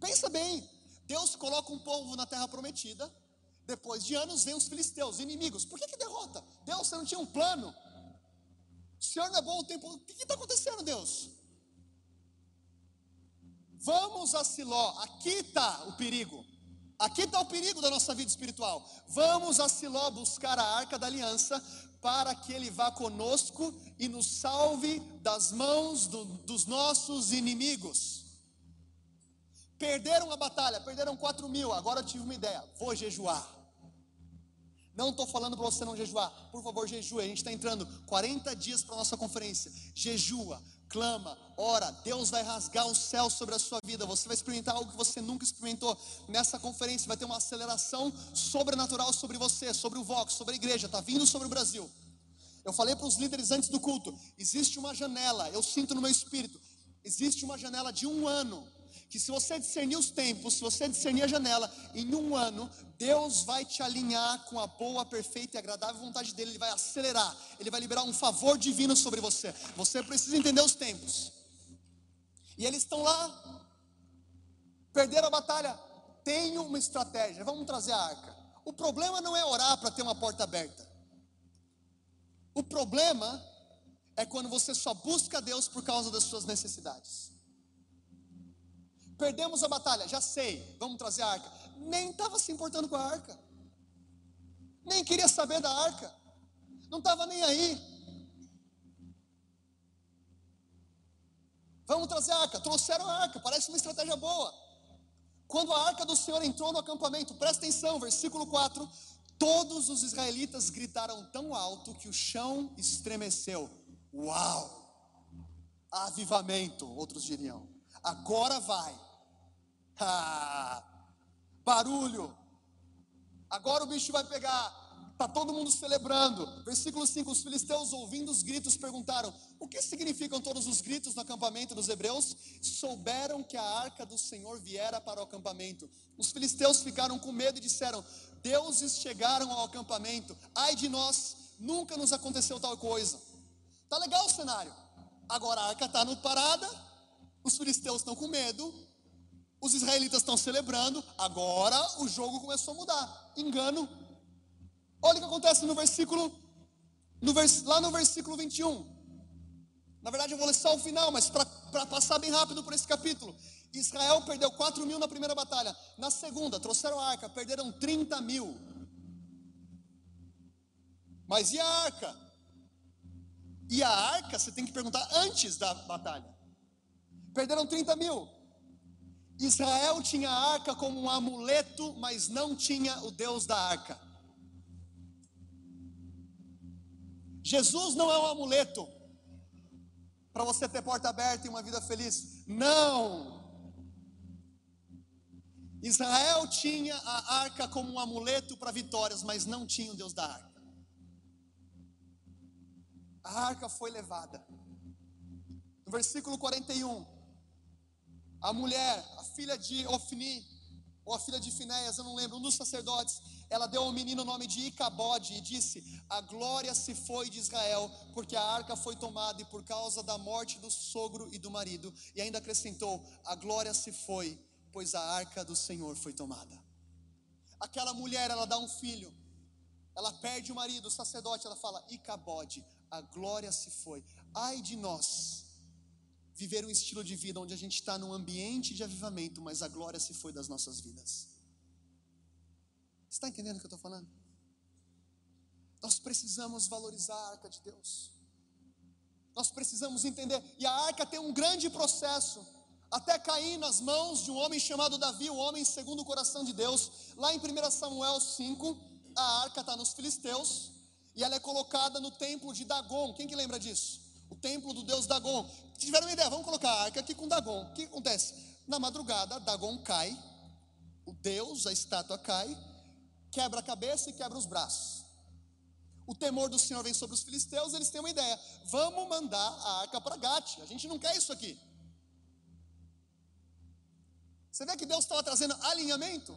Pensa bem, Deus coloca um povo na terra prometida, depois de anos vem os filisteus, inimigos. Por que, que derrota? Deus, você não tinha um plano? O Senhor não é bom o tempo. O que está acontecendo, Deus? Vamos a Siló, aqui está o perigo. Aqui está o perigo da nossa vida espiritual. Vamos a Siló buscar a arca da aliança para que ele vá conosco e nos salve das mãos do, dos nossos inimigos. Perderam a batalha, perderam 4 mil. Agora eu tive uma ideia: vou jejuar. Não estou falando para você não jejuar, por favor, jejue. A gente está entrando 40 dias para a nossa conferência. Jejua, clama, ora, Deus vai rasgar o céu sobre a sua vida. Você vai experimentar algo que você nunca experimentou. Nessa conferência vai ter uma aceleração sobrenatural sobre você, sobre o Vox, sobre a igreja, está vindo sobre o Brasil. Eu falei para os líderes antes do culto: existe uma janela, eu sinto no meu espírito, existe uma janela de um ano que se você discernir os tempos, se você discernir a janela, em um ano, Deus vai te alinhar com a boa, perfeita e agradável vontade dele, ele vai acelerar, ele vai liberar um favor divino sobre você. Você precisa entender os tempos. E eles estão lá, perderam a batalha. Tenho uma estratégia, vamos trazer a arca. O problema não é orar para ter uma porta aberta. O problema é quando você só busca Deus por causa das suas necessidades. Perdemos a batalha, já sei, vamos trazer a arca. Nem estava se importando com a arca, nem queria saber da arca, não estava nem aí. Vamos trazer a arca, trouxeram a arca, parece uma estratégia boa. Quando a arca do Senhor entrou no acampamento, presta atenção, versículo 4: todos os israelitas gritaram tão alto que o chão estremeceu. Uau! Avivamento, outros diriam. Agora vai. Ah, barulho. Agora o bicho vai pegar. Está todo mundo celebrando. Versículo 5: Os filisteus, ouvindo os gritos, perguntaram: O que significam todos os gritos no acampamento dos hebreus? Souberam que a arca do Senhor viera para o acampamento. Os filisteus ficaram com medo e disseram: Deuses chegaram ao acampamento. Ai de nós, nunca nos aconteceu tal coisa. Tá legal o cenário. Agora a arca está no parada, os filisteus estão com medo, os israelitas estão celebrando, agora o jogo começou a mudar. Engano. Olha o que acontece no versículo, no vers, lá no versículo 21. Na verdade, eu vou ler só o final, mas para passar bem rápido por esse capítulo. Israel perdeu 4 mil na primeira batalha. Na segunda, trouxeram a arca, perderam 30 mil. Mas e a arca? E a arca, você tem que perguntar antes da batalha. Perderam 30 mil. Israel tinha a arca como um amuleto, mas não tinha o Deus da arca. Jesus não é um amuleto para você ter porta aberta e uma vida feliz. Não! Israel tinha a arca como um amuleto para vitórias, mas não tinha o Deus da arca. A arca foi levada. No versículo 41, a mulher, a filha de Ofni, ou a filha de Finéias, eu não lembro, um dos sacerdotes, ela deu ao menino o nome de Icabode e disse: A glória se foi de Israel, porque a arca foi tomada e por causa da morte do sogro e do marido. E ainda acrescentou: A glória se foi, pois a arca do Senhor foi tomada. Aquela mulher, ela dá um filho, ela perde o marido, o sacerdote, ela fala: Icabode, a glória se foi. Ai de nós viver um estilo de vida onde a gente está num ambiente de avivamento, mas a glória se foi das nossas vidas. Está entendendo o que eu estou falando? Nós precisamos valorizar a arca de Deus. Nós precisamos entender. E a arca tem um grande processo, até cair nas mãos de um homem chamado Davi, o homem segundo o coração de Deus. Lá em 1 Samuel 5, a arca está nos filisteus e ela é colocada no templo de Dagon. Quem que lembra disso? O templo do deus Dagon tiveram uma ideia, vamos colocar a arca aqui com Dagon. O que acontece? Na madrugada, Dagon cai, o Deus, a estátua cai, quebra a cabeça e quebra os braços. O temor do Senhor vem sobre os filisteus, eles têm uma ideia: vamos mandar a arca para Gate, a gente não quer isso aqui. Você vê que Deus estava trazendo alinhamento,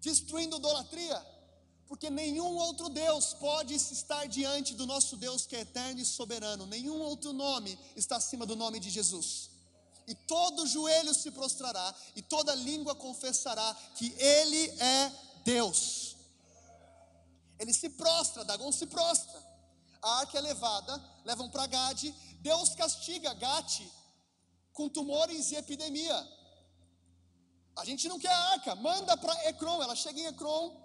destruindo idolatria, porque nenhum outro Deus pode estar diante do nosso Deus que é eterno e soberano, nenhum outro nome está acima do nome de Jesus. E todo joelho se prostrará, e toda língua confessará que Ele é Deus. Ele se prostra, Dagon se prostra. A arca é levada, levam para Gade, Deus castiga Gate com tumores e epidemia. A gente não quer a arca, manda para Ecrom, ela chega em Ecrom,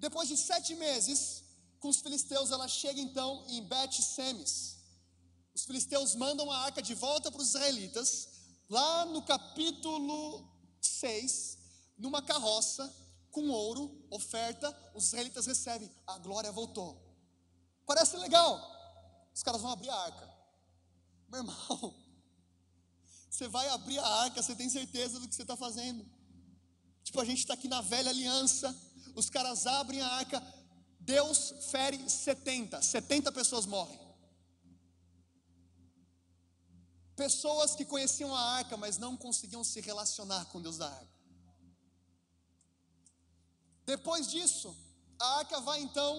depois de sete meses com os filisteus, ela chega então em Bet-Semes. Os filisteus mandam a arca de volta para os israelitas, lá no capítulo 6, numa carroça com ouro, oferta, os israelitas recebem, a glória voltou. Parece legal. Os caras vão abrir a arca. Meu irmão, você vai abrir a arca, você tem certeza do que você está fazendo. Tipo, a gente está aqui na velha aliança, os caras abrem a arca, Deus fere 70, 70 pessoas morrem. Pessoas que conheciam a arca, mas não conseguiam se relacionar com Deus da arca. Depois disso, a arca vai então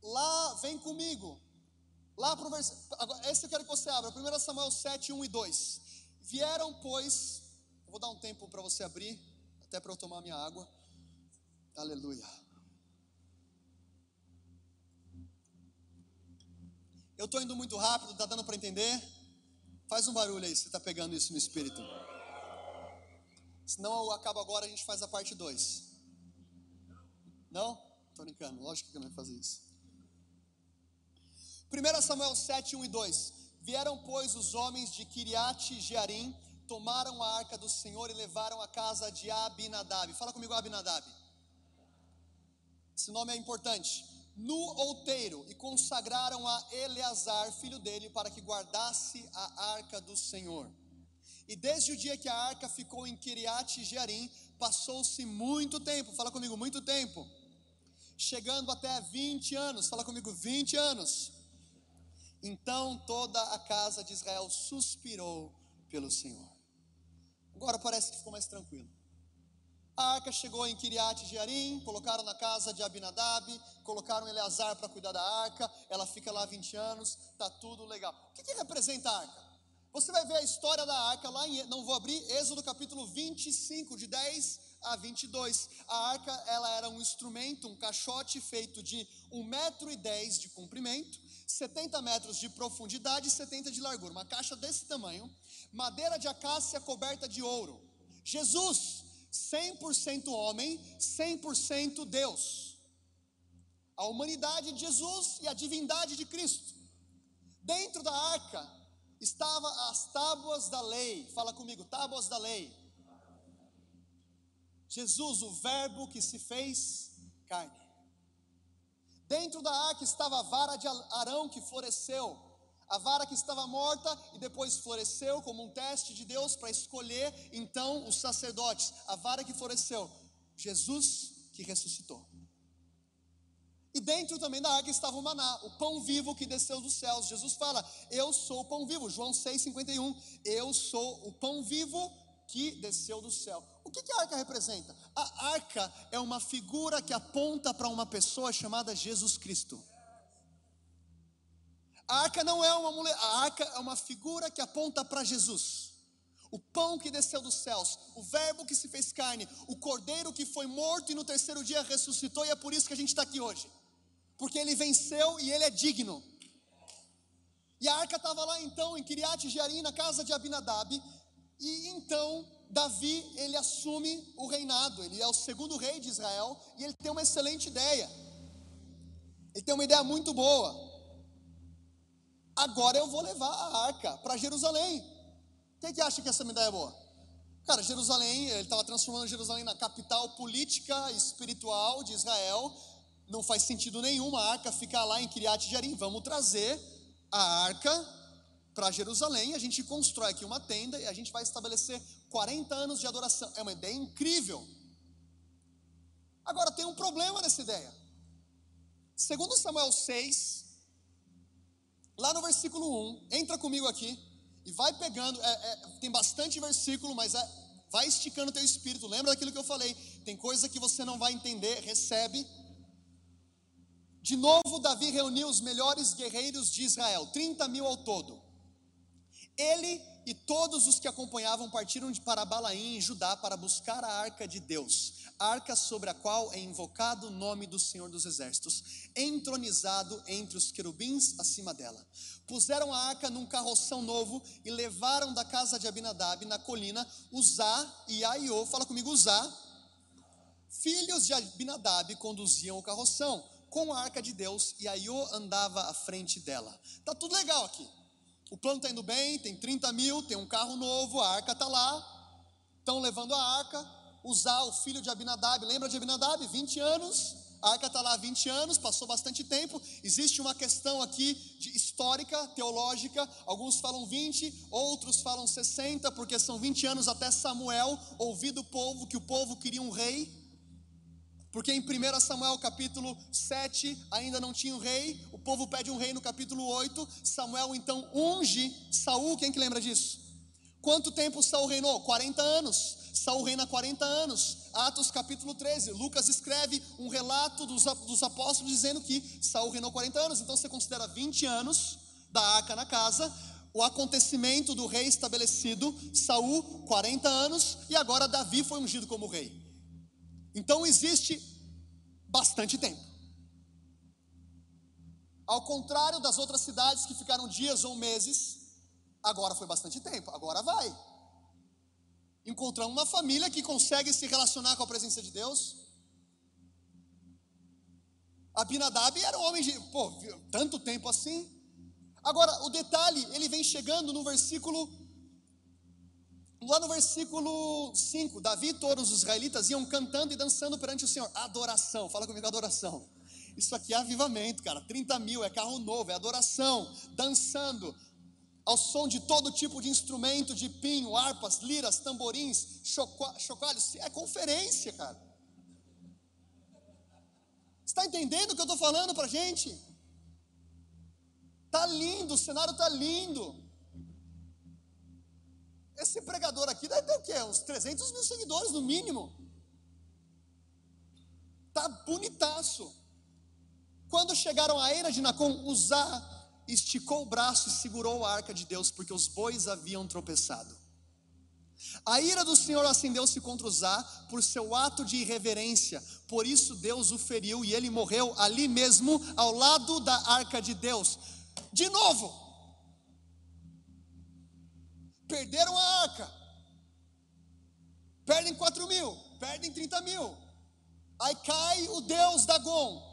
lá, vem comigo. Lá para o versículo, esse eu quero que você abra, 1 Samuel 7, 1 e 2. Vieram, pois, vou dar um tempo para você abrir até para eu tomar minha água. Aleluia. Eu estou indo muito rápido, está dando para entender? Faz um barulho aí, você está pegando isso no espírito. Senão eu acabo agora, a gente faz a parte 2. Não? Estou brincando, lógico que eu não vou fazer isso. 1 Samuel 7, 1 e 2. Vieram, pois, os homens de Kiriat Jearim tomaram a arca do Senhor e levaram a casa de Abinadab. Fala comigo, Abinadab. Esse nome é importante. No outeiro e consagraram a Eleazar, filho dele, para que guardasse a arca do Senhor. E desde o dia que a arca ficou em Kiriat Jearim, passou-se muito tempo. Fala comigo, muito tempo. Chegando até 20 anos. Fala comigo, 20 anos. Então toda a casa de Israel suspirou pelo Senhor. Agora parece que ficou mais tranquilo. A arca chegou em Kiriat Jearim, colocaram na casa de Abinadab, colocaram Eleazar para cuidar da arca, ela fica lá 20 anos, tá tudo legal. O que, que representa a arca? Você vai ver a história da arca lá em, não vou abrir, Êxodo capítulo 25, de 10 a 22. A arca, ela era um instrumento, um caixote feito de 1 metro e 10 de comprimento, 70 metros de profundidade e 70 de largura. Uma caixa desse tamanho, madeira de acácia coberta de ouro. Jesus, 100% homem, 100% Deus. a humanidade de Jesus e a divindade de Cristo. Dentro da arca estava as tábuas da lei. Fala comigo, tábuas da lei. Jesus, o Verbo que se fez carne. Dentro da arca estava a vara de Arão que floresceu, a vara que estava morta e depois floresceu como um teste de Deus para escolher então os sacerdotes. A vara que floresceu, Jesus que ressuscitou. E dentro também da arca estava o maná, o pão vivo que desceu dos céus. Jesus fala: Eu sou o pão vivo. João 6,51. Eu sou o pão vivo que desceu do céu. O que, que a arca representa? A arca é uma figura que aponta para uma pessoa chamada Jesus Cristo. A arca não é uma mulher, a arca é uma figura que aponta para Jesus. O pão que desceu dos céus, o Verbo que se fez carne, o Cordeiro que foi morto e no terceiro dia ressuscitou, e é por isso que a gente está aqui hoje porque ele venceu e ele é digno. E a arca estava lá então em Kiriat Jearim, na casa de Abinadab, e então Davi, ele assume o reinado, ele é o segundo rei de Israel, e ele tem uma excelente ideia. Ele tem uma ideia muito boa. Agora eu vou levar a arca para Jerusalém. Quem que acha que essa ideia é boa? Cara, Jerusalém, ele estava transformando Jerusalém na capital política e espiritual de Israel, não faz sentido nenhum a arca ficar lá em Kiriat Jearim. Vamos trazer a arca para Jerusalém, a gente constrói aqui uma tenda e a gente vai estabelecer 40 anos de adoração. É uma ideia incrível. Agora tem um problema nessa ideia. Segundo Samuel 6, lá no versículo 1, entra comigo aqui e vai pegando, é, é, tem bastante versículo, mas é, vai esticando teu espírito. Lembra daquilo que eu falei? Tem coisa que você não vai entender, recebe de novo, Davi reuniu os melhores guerreiros de Israel, 30 mil ao todo. Ele e todos os que acompanhavam partiram para Balaim, em Judá, para buscar a arca de Deus, arca sobre a qual é invocado o nome do Senhor dos Exércitos, entronizado entre os querubins acima dela. Puseram a arca num carroção novo e levaram da casa de Abinadab, na colina, Uzá e Aiô, fala comigo, Uzá, filhos de Abinadab, conduziam o carroção com a arca de Deus e Aiô andava à frente dela. Tá tudo legal aqui. O plano está indo bem, tem 30 mil, tem um carro novo, a arca está lá. Estão levando a arca. Usar o filho de Abinadab, lembra de Abinadab? 20 anos. A arca está lá há 20 anos, passou bastante tempo. Existe uma questão aqui de histórica, teológica. Alguns falam 20, outros falam 60, porque são 20 anos até Samuel ouvir do povo que o povo queria um rei. Porque em 1 Samuel capítulo 7 ainda não tinha um rei, o povo pede um rei no capítulo 8, Samuel então unge Saul, quem que lembra disso? Quanto tempo Saul reinou? 40 anos. Saul reina 40 anos. Atos capítulo 13. Lucas escreve um relato dos, dos apóstolos dizendo que Saul reinou 40 anos. Então você considera 20 anos da arca na casa, o acontecimento do rei estabelecido, Saul 40 anos e agora Davi foi ungido como rei. Então existe bastante tempo. Ao contrário das outras cidades que ficaram dias ou meses, agora foi bastante tempo, agora vai. Encontramos uma família que consegue se relacionar com a presença de Deus. Abinadab era um homem de, pô, tanto tempo assim. Agora, o detalhe, ele vem chegando no versículo Lá no versículo 5, Davi e todos os israelitas iam cantando e dançando perante o Senhor. Adoração, fala comigo, adoração. Isso aqui é avivamento, cara. 30 mil, é carro novo, é adoração. Dançando ao som de todo tipo de instrumento, de pinho, harpas, liras, tamborins, chocalhos. É conferência, cara. Está entendendo o que eu estou falando para gente? Tá lindo, o cenário tá lindo. Esse pregador aqui deve ter o quê? Uns 300 mil seguidores no mínimo. Tá bonitaço. Quando chegaram à eira de Nacon, Uzá esticou o braço e segurou a arca de Deus, porque os bois haviam tropeçado. A ira do Senhor acendeu-se contra Uzá por seu ato de irreverência, por isso Deus o feriu e ele morreu ali mesmo, ao lado da arca de Deus. De novo, perderam a arca. Perdem 4 mil, perdem 30 mil. Aí cai o Deus Dagon.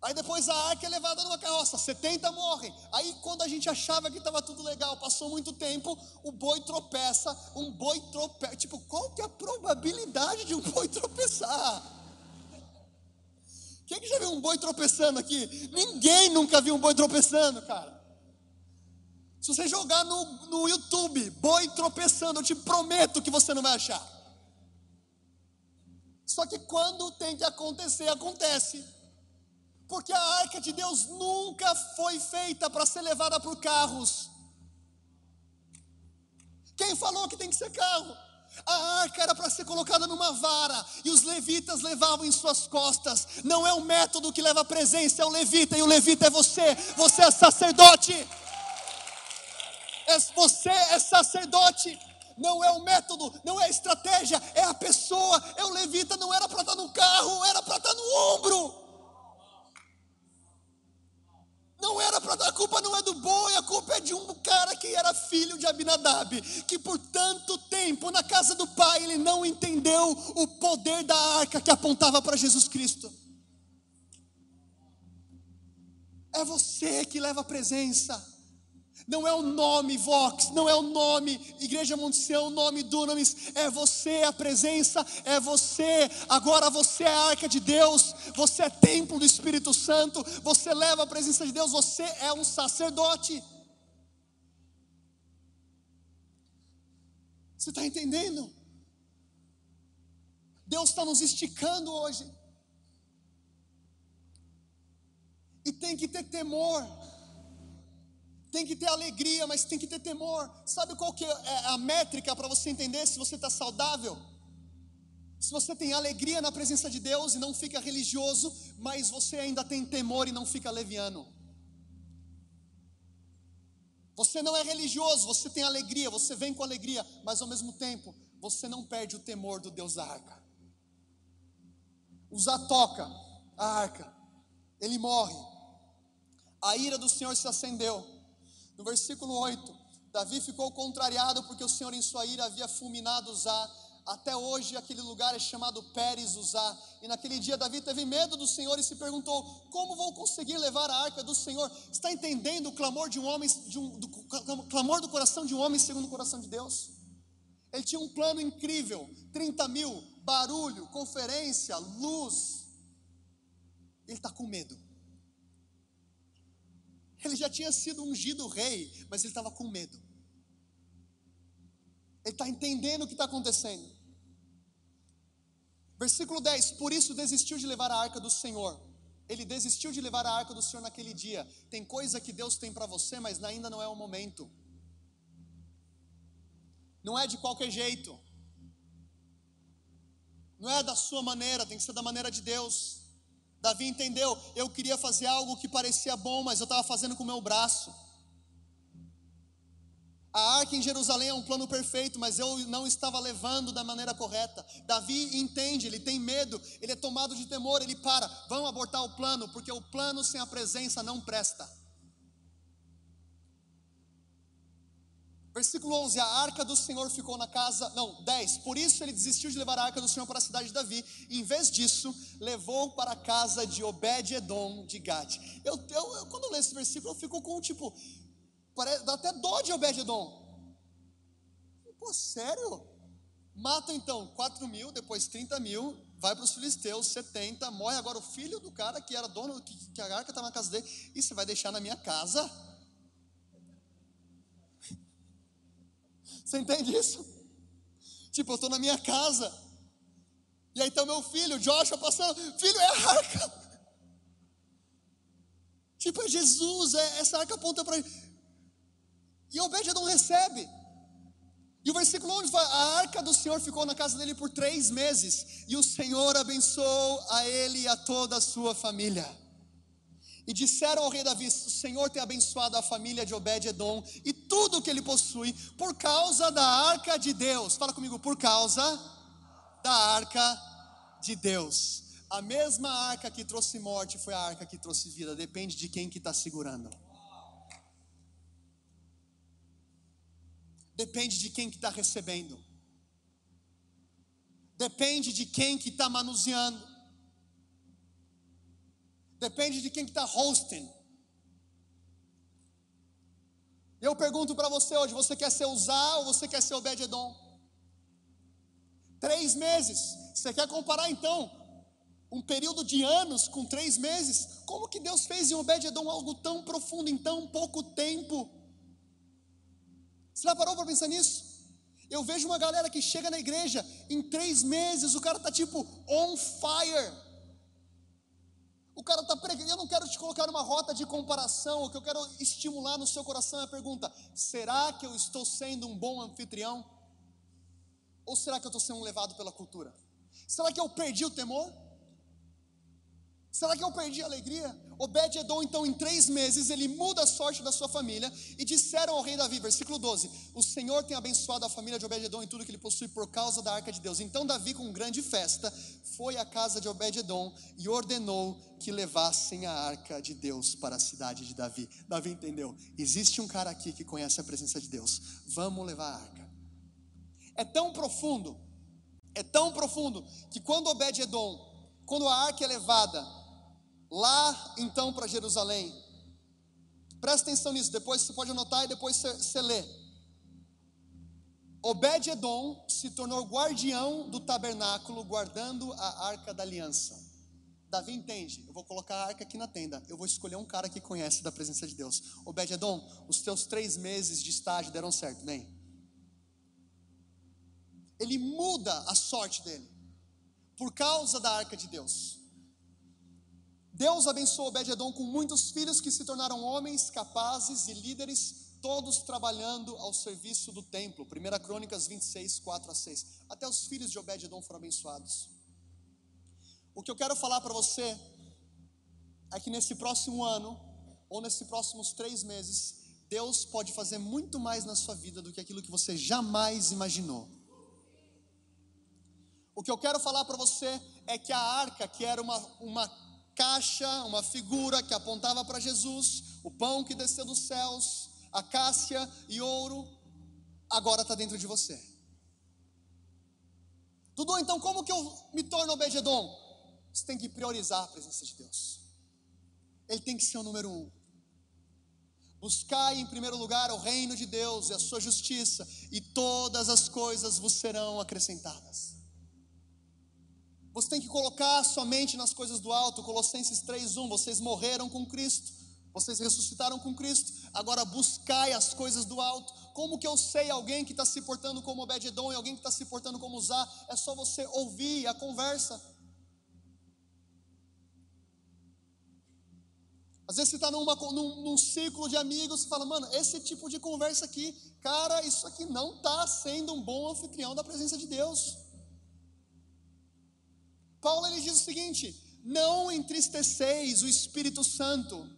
Aí depois a arca é levada numa carroça, 70 morrem. Aí quando a gente achava que estava tudo legal, passou muito tempo, o boi tropeça, um boi tropeça. Tipo, qual que é a probabilidade de um boi tropeçar? Quem que já viu um boi tropeçando aqui? Ninguém nunca viu um boi tropeçando, cara. Se você jogar no, no YouTube, boi tropeçando, eu te prometo que você não vai achar. Só que quando tem que acontecer, acontece. Porque a arca de Deus nunca foi feita para ser levada por carros. Quem falou que tem que ser carro? A arca era para ser colocada numa vara e os levitas levavam em suas costas. Não é o método que leva a presença, é o levita e o levita é você. Você é sacerdote. É, você é sacerdote. Não é o método, não é a estratégia, é a pessoa. É o levita, não era para estar no carro, era para estar no ombro. Não era para dar, a culpa não é do boi, a culpa é de um cara que era filho de Abinadab, que por tanto tempo na casa do pai ele não entendeu o poder da arca que apontava para Jesus Cristo. É você que leva a presença não é o nome Vox, não é o nome Igreja Mundial, o nome Dunamis, é você a presença, é você. Agora você é a arca de Deus, você é templo do Espírito Santo, você leva a presença de Deus, você é um sacerdote. Você está entendendo? Deus está nos esticando hoje. E tem que ter temor. Tem que ter alegria, mas tem que ter temor. Sabe qual que é a métrica para você entender se você está saudável? Se você tem alegria na presença de Deus e não fica religioso, mas você ainda tem temor e não fica leviano. Você não é religioso, você tem alegria, você vem com alegria, mas ao mesmo tempo você não perde o temor do Deus da arca. Usa toca a arca, ele morre. A ira do Senhor se acendeu no versículo 8, Davi ficou contrariado porque o Senhor em sua ira havia fulminado Uzá. Até hoje aquele lugar é chamado Pérez Uzá. E naquele dia Davi teve medo do Senhor e se perguntou: Como vou conseguir levar a arca do Senhor? Está entendendo o clamor de um homem, de um, do clamor do coração de um homem segundo o coração de Deus? Ele tinha um plano incrível: 30 mil, barulho, conferência, luz. Ele está com medo. Ele já tinha sido ungido rei, mas ele estava com medo. Ele está entendendo o que está acontecendo. Versículo 10: Por isso desistiu de levar a arca do Senhor. Ele desistiu de levar a arca do Senhor naquele dia. Tem coisa que Deus tem para você, mas ainda não é o momento. Não é de qualquer jeito. Não é da sua maneira, tem que ser da maneira de Deus. Davi entendeu, eu queria fazer algo que parecia bom, mas eu estava fazendo com o meu braço. A arca em Jerusalém é um plano perfeito, mas eu não estava levando da maneira correta. Davi entende, ele tem medo, ele é tomado de temor, ele para, vamos abortar o plano, porque o plano sem a presença não presta. Versículo 11: A arca do Senhor ficou na casa. Não, 10. Por isso ele desistiu de levar a arca do Senhor para a cidade de Davi. E, em vez disso, levou para a casa de Obed-Edom de Gade. Eu, eu, eu, quando eu leio esse versículo, eu fico com tipo. Parece, dá até dó de Obed-Edom. Pô, sério? Mata então 4 mil, depois 30 mil, vai para os filisteus, 70, morre agora o filho do cara que era dono, que, que a arca estava na casa dele, e você vai deixar na minha casa? Você entende isso? Tipo, eu estou na minha casa. E aí está meu filho, Joshua, passando. Filho, é a arca. Tipo, é Jesus, é, essa arca aponta para ele. E Obed não recebe. E o versículo 11 fala: A arca do Senhor ficou na casa dele por três meses, e o Senhor abençoou a ele e a toda a sua família. E disseram ao rei Davi: O Senhor tem abençoado a família de Obed-Edom e tudo o que ele possui, por causa da arca de Deus. Fala comigo, por causa da arca de Deus. A mesma arca que trouxe morte foi a arca que trouxe vida. Depende de quem que está segurando. Depende de quem que está recebendo. Depende de quem que está manuseando. Depende de quem está hosting. Eu pergunto para você hoje: você quer ser Uzá ou você quer ser Obed-Edom? Três meses. Você quer comparar então um período de anos com três meses? Como que Deus fez em Obed-Edom algo tão profundo em tão pouco tempo? Você já parou para pensar nisso? Eu vejo uma galera que chega na igreja, em três meses o cara está tipo on fire. O cara está pregando. Eu não quero te colocar numa rota de comparação. O que eu quero estimular no seu coração é a pergunta: será que eu estou sendo um bom anfitrião? Ou será que eu estou sendo levado pela cultura? Será que eu perdi o temor? Será que eu perdi a alegria? Obed-Edom, então, em três meses, ele muda a sorte da sua família e disseram ao rei Davi, versículo 12: O Senhor tem abençoado a família de Obed-Edom em tudo que ele possui por causa da arca de Deus. Então, Davi, com grande festa, foi à casa de Obed-Edom e ordenou que levassem a arca de Deus para a cidade de Davi. Davi entendeu: existe um cara aqui que conhece a presença de Deus, vamos levar a arca. É tão profundo, é tão profundo, que quando Obed-Edom, quando a arca é levada, lá então para Jerusalém. Presta atenção nisso, depois você pode anotar e depois você, você lê. Obed-Edom se tornou guardião do tabernáculo, guardando a arca da aliança. Davi entende, eu vou colocar a arca aqui na tenda, eu vou escolher um cara que conhece da presença de Deus. Obed-Edom, os teus três meses de estágio deram certo, vem. Ele muda a sorte dele, por causa da arca de Deus. Deus abençoou Obed-Edom com muitos filhos que se tornaram homens capazes e líderes, todos trabalhando ao serviço do templo. 1 Crônicas 26, 4 a 6. Até os filhos de Obed-Edom foram abençoados. O que eu quero falar para você é que nesse próximo ano, ou nesses próximos três meses, Deus pode fazer muito mais na sua vida do que aquilo que você jamais imaginou. O que eu quero falar para você é que a arca, que era uma, uma caixa, uma figura que apontava para Jesus, o pão que desceu dos céus, a cássia e ouro, agora está dentro de você. Tudo então, como que eu me torno Obededom? Você tem que priorizar a presença de Deus. Ele tem que ser o número um. Buscai em primeiro lugar o reino de Deus e a sua justiça, e todas as coisas vos serão acrescentadas. Você tem que colocar sua mente nas coisas do alto. Colossenses 3:1. Vocês morreram com Cristo. Vocês ressuscitaram com Cristo. Agora buscai as coisas do alto. Como que eu sei alguém que está se portando como Obed-edom e alguém que está se portando como Zá? É só você ouvir a conversa. Às vezes você está num, num, ciclo de amigos e fala, mano, esse tipo de conversa aqui, cara, isso aqui não está sendo um bom anfitrião da presença de Deus. Paulo ele diz o seguinte: não entristeceis o Espírito Santo.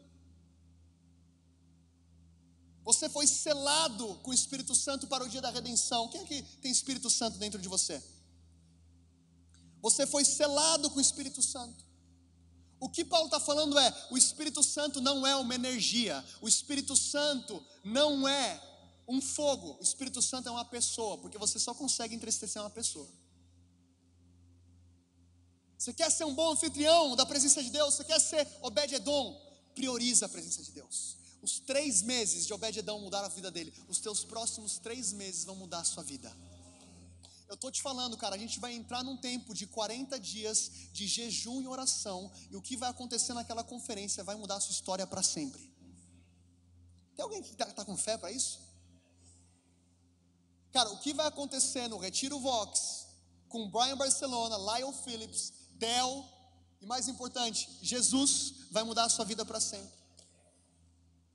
Você foi selado com o Espírito Santo para o dia da redenção. Quem é que tem Espírito Santo dentro de você? Você foi selado com o Espírito Santo. O que Paulo está falando é: o Espírito Santo não é uma energia, o Espírito Santo não é um fogo, o Espírito Santo é uma pessoa, porque você só consegue entristecer uma pessoa. Você quer ser um bom anfitrião da presença de Deus? Você quer ser Obed-Edom? Prioriza a presença de Deus. Os três meses de Obed-Edom mudaram a vida dele. Os teus próximos três meses vão mudar a sua vida. Eu estou te falando, cara, a gente vai entrar num tempo de 40 dias de jejum e oração. E o que vai acontecer naquela conferência vai mudar a sua história para sempre. Tem alguém que está tá com fé para isso? Cara, o que vai acontecer no Retiro Vox, com Brian Barcelona, Lyle Phillips, Del, e mais importante, Jesus vai mudar a sua vida para sempre.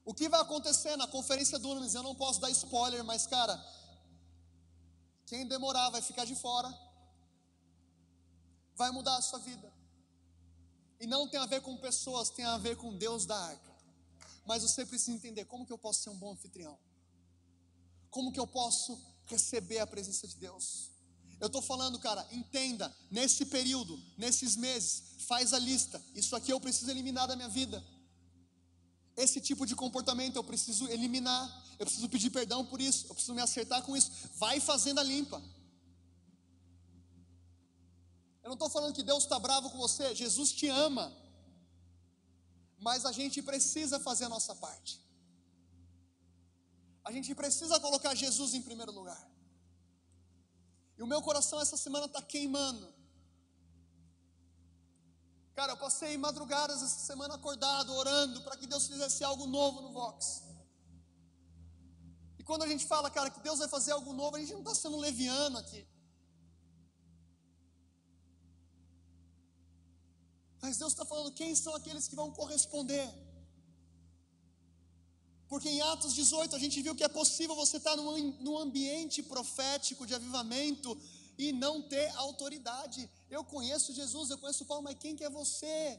O que vai acontecer na conferência do Nunes? Eu não posso dar spoiler, mas cara, quem demorar vai ficar de fora, vai mudar a sua vida. E não tem a ver com pessoas, tem a ver com Deus da arca. Mas você precisa entender como que eu posso ser um bom anfitrião. Como que eu posso receber a presença de Deus? Eu estou falando, cara, entenda, nesse período, nesses meses, faz a lista. Isso aqui eu preciso eliminar da minha vida. Esse tipo de comportamento eu preciso eliminar. Eu preciso pedir perdão por isso. Eu preciso me acertar com isso. Vai fazendo a limpa. Eu não estou falando que Deus está bravo com você. Jesus te ama. mas a gente precisa fazer a nossa parte. A gente precisa colocar Jesus em primeiro lugar. E o meu coração essa semana está queimando. Cara, eu passei madrugadas essa semana acordado, orando, para que Deus fizesse algo novo no Vox. E quando a gente fala, cara, que Deus vai fazer algo novo, a gente não está sendo leviano aqui. Mas Deus está falando quem são aqueles que vão corresponder. Porque em Atos 18 a gente viu que é possível você estar num, num ambiente profético de avivamento e não ter autoridade. Eu conheço Jesus, eu conheço Paulo, mas quem que é você?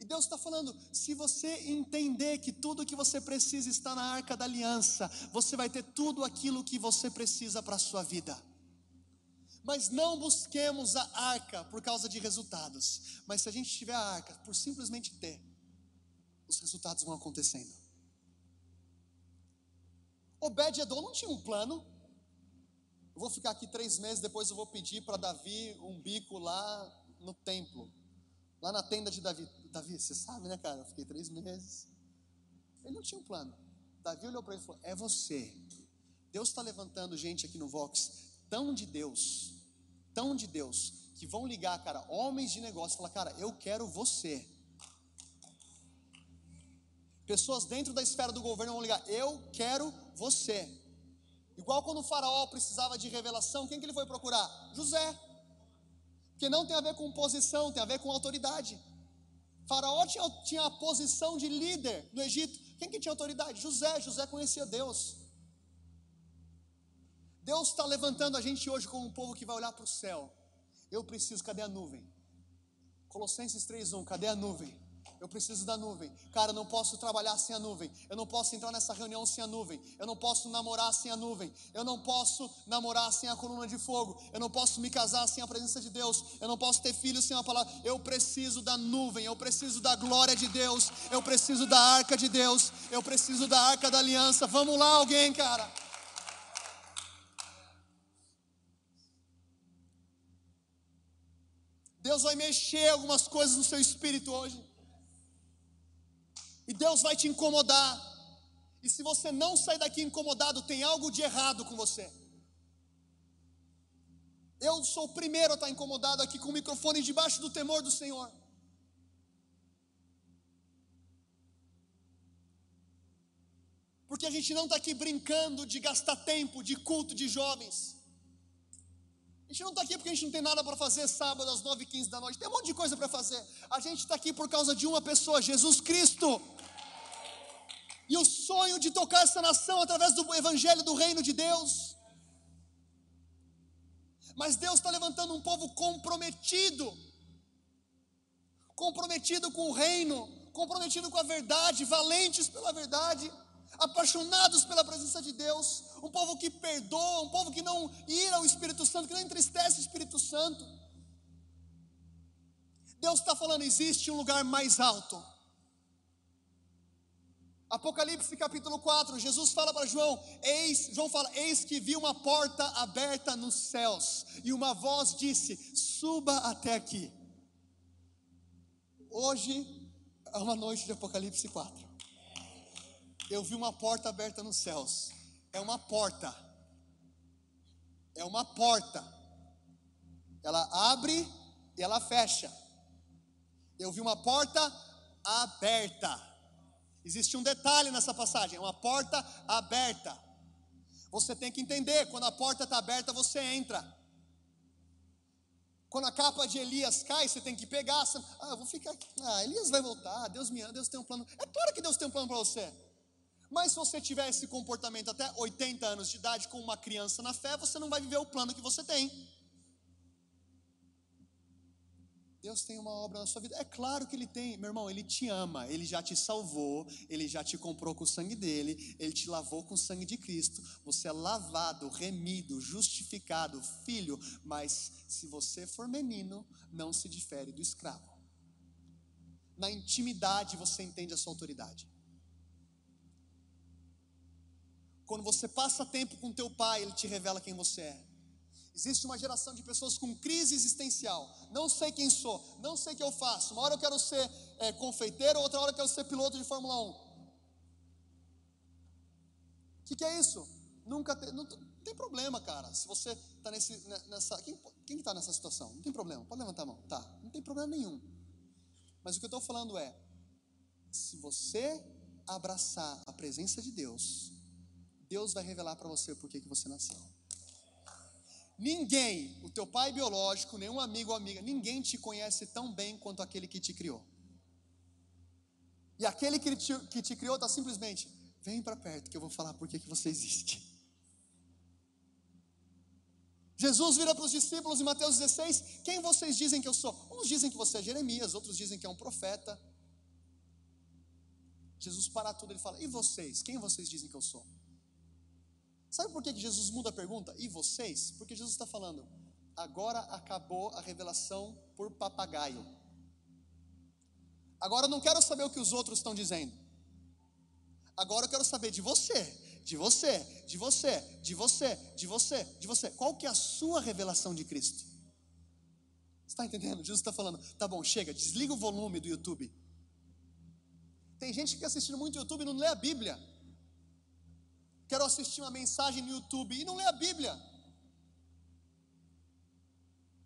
E Deus está falando: se você entender que tudo que você precisa está na arca da aliança, você vai ter tudo aquilo que você precisa para a sua vida. Mas não busquemos a arca por causa de resultados, mas se a gente tiver a arca por simplesmente ter, os resultados vão acontecendo. Obed-Edom não tinha um plano. Eu vou ficar aqui três meses, depois eu vou pedir para Davi um bico lá no templo, lá na tenda de Davi. Davi, você sabe, né, cara? Eu fiquei três meses. Ele não tinha um plano. Davi olhou para ele e falou: É você. Deus está levantando gente aqui no Vox, tão de Deus, tão de Deus, que vão ligar, cara, homens de negócio, falar: Cara, eu quero você. Pessoas dentro da esfera do governo vão ligar: Eu quero você. Igual quando o faraó precisava de revelação, quem que ele foi procurar? José. Porque não tem a ver com posição, tem a ver com autoridade. Faraó tinha, tinha a posição de líder no Egito. Quem que tinha autoridade? José. José conhecia Deus. Deus está levantando a gente hoje como um povo que vai olhar para o céu. Eu preciso, cadê a nuvem? Colossenses 3:1, cadê a nuvem? Eu preciso da nuvem. Cara, eu não posso trabalhar sem a nuvem. Eu não posso entrar nessa reunião sem a nuvem. Eu não posso namorar sem a nuvem. Eu não posso namorar sem a coluna de fogo. Eu não posso me casar sem a presença de Deus. Eu não posso ter filhos sem a palavra. Eu preciso da nuvem. Eu preciso da glória de Deus. Eu preciso da arca de Deus. Eu preciso da arca da aliança. Vamos lá, alguém, cara. Deus vai mexer algumas coisas no seu espírito hoje. Deus vai te incomodar. E se você não sair daqui incomodado, tem algo de errado com você. Eu sou o primeiro a estar incomodado aqui com o microfone debaixo do temor do Senhor. Porque a gente não está aqui brincando de gastar tempo de culto de jovens. A gente não está aqui porque a gente não tem nada para fazer sábado às 9h15 da noite. Tem um monte de coisa para fazer. A gente está aqui por causa de uma pessoa, Jesus Cristo. E o sonho de tocar essa nação através do evangelho do reino de Deus. Mas Deus está levantando um povo comprometido, comprometido com o reino, comprometido com a verdade, valentes pela verdade apaixonados pela presença de Deus, um povo que perdoa, um povo que não ira ao Espírito Santo, que não entristece o Espírito Santo. Deus está falando, existe um lugar mais alto. Apocalipse capítulo 4, Jesus fala para João, eis, João fala, eis que vi uma porta aberta nos céus, e uma voz disse: suba até aqui. Hoje é uma noite de Apocalipse 4 eu vi uma porta aberta nos céus. É uma porta. É uma porta. Ela abre e ela fecha. Eu vi uma porta aberta. Existe um detalhe nessa passagem: é uma porta aberta. Você tem que entender: quando a porta está aberta, você entra. Quando a capa de Elias cai, você tem que pegar. ah, eu vou ficar. Ah, Elias vai voltar. Deus me ama. Deus tem um plano. É claro que Deus tem um plano para você. Mas se você tiver esse comportamento até 80 anos de idade com uma criança na fé, você não vai viver o plano que você tem. Deus tem uma obra na sua vida. É claro que Ele tem, meu irmão, Ele te ama, Ele já te salvou, Ele já te comprou com o sangue dele, Ele te lavou com o sangue de Cristo. Você é lavado, remido, justificado, filho. Mas se você for menino, não se difere do escravo. Na intimidade você entende a sua autoridade. Quando você passa tempo com teu pai, ele te revela quem você é. Existe uma geração de pessoas com crise existencial. Não sei quem sou, não sei o que eu faço. Uma hora eu quero ser é, confeiteiro, outra hora eu quero ser piloto de Fórmula 1. O que, que, é isso? Nunca te, não, não, tem problema, cara. Se você está nessa. Quem, está nessa situação? Não tem problema. Pode levantar a mão. Tá. Não tem problema nenhum. Mas o que eu estou falando é: se você abraçar a presença de Deus, Deus vai revelar para você por que você nasceu. Ninguém, o teu pai biológico, nenhum amigo ou amiga, ninguém te conhece tão bem quanto aquele que te criou. E aquele que te, que te criou está simplesmente, vem para perto que eu vou falar por que, você existe. Jesus vira para os discípulos em Mateus 16: Quem vocês dizem que eu sou? Uns dizem que você é Jeremias, outros dizem que é um profeta. Jesus para tudo, ele fala: E vocês? Quem vocês dizem que eu sou? Sabe por que Jesus muda a pergunta? E vocês? Porque Jesus está falando, agora acabou a revelação por papagaio. Agora eu não quero saber o que os outros estão dizendo. Agora eu quero saber de você, de você, de você, de você, de você, de você. Qual que é a sua revelação de Cristo? Está entendendo? Jesus está falando, tá bom, chega, desliga o volume do YouTube. Tem gente que fica assistindo muito YouTube e não lê a Bíblia quero assistir uma mensagem no YouTube e não lê a Bíblia.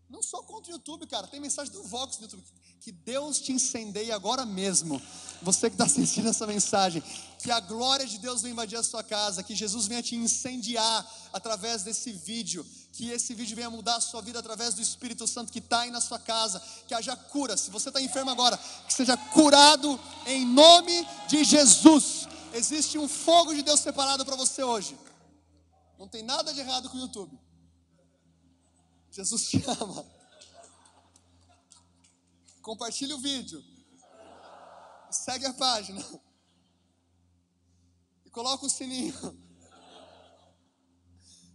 Não sou contra o YouTube, cara. Tem mensagem do Vox no YouTube. Que Deus te incendeie agora mesmo. Você que está assistindo essa mensagem. Que a glória de Deus venha invadir a sua casa. Que Jesus venha te incendiar através desse vídeo. Que esse vídeo venha mudar a sua vida através do Espírito Santo que está aí na sua casa. Que haja cura. Se você está enfermo agora, que seja curado em nome de Jesus. Existe um fogo de Deus separado para você hoje. Não tem nada de errado com o YouTube. Jesus te ama. Compartilhe o vídeo. Segue a página. E coloca o sininho.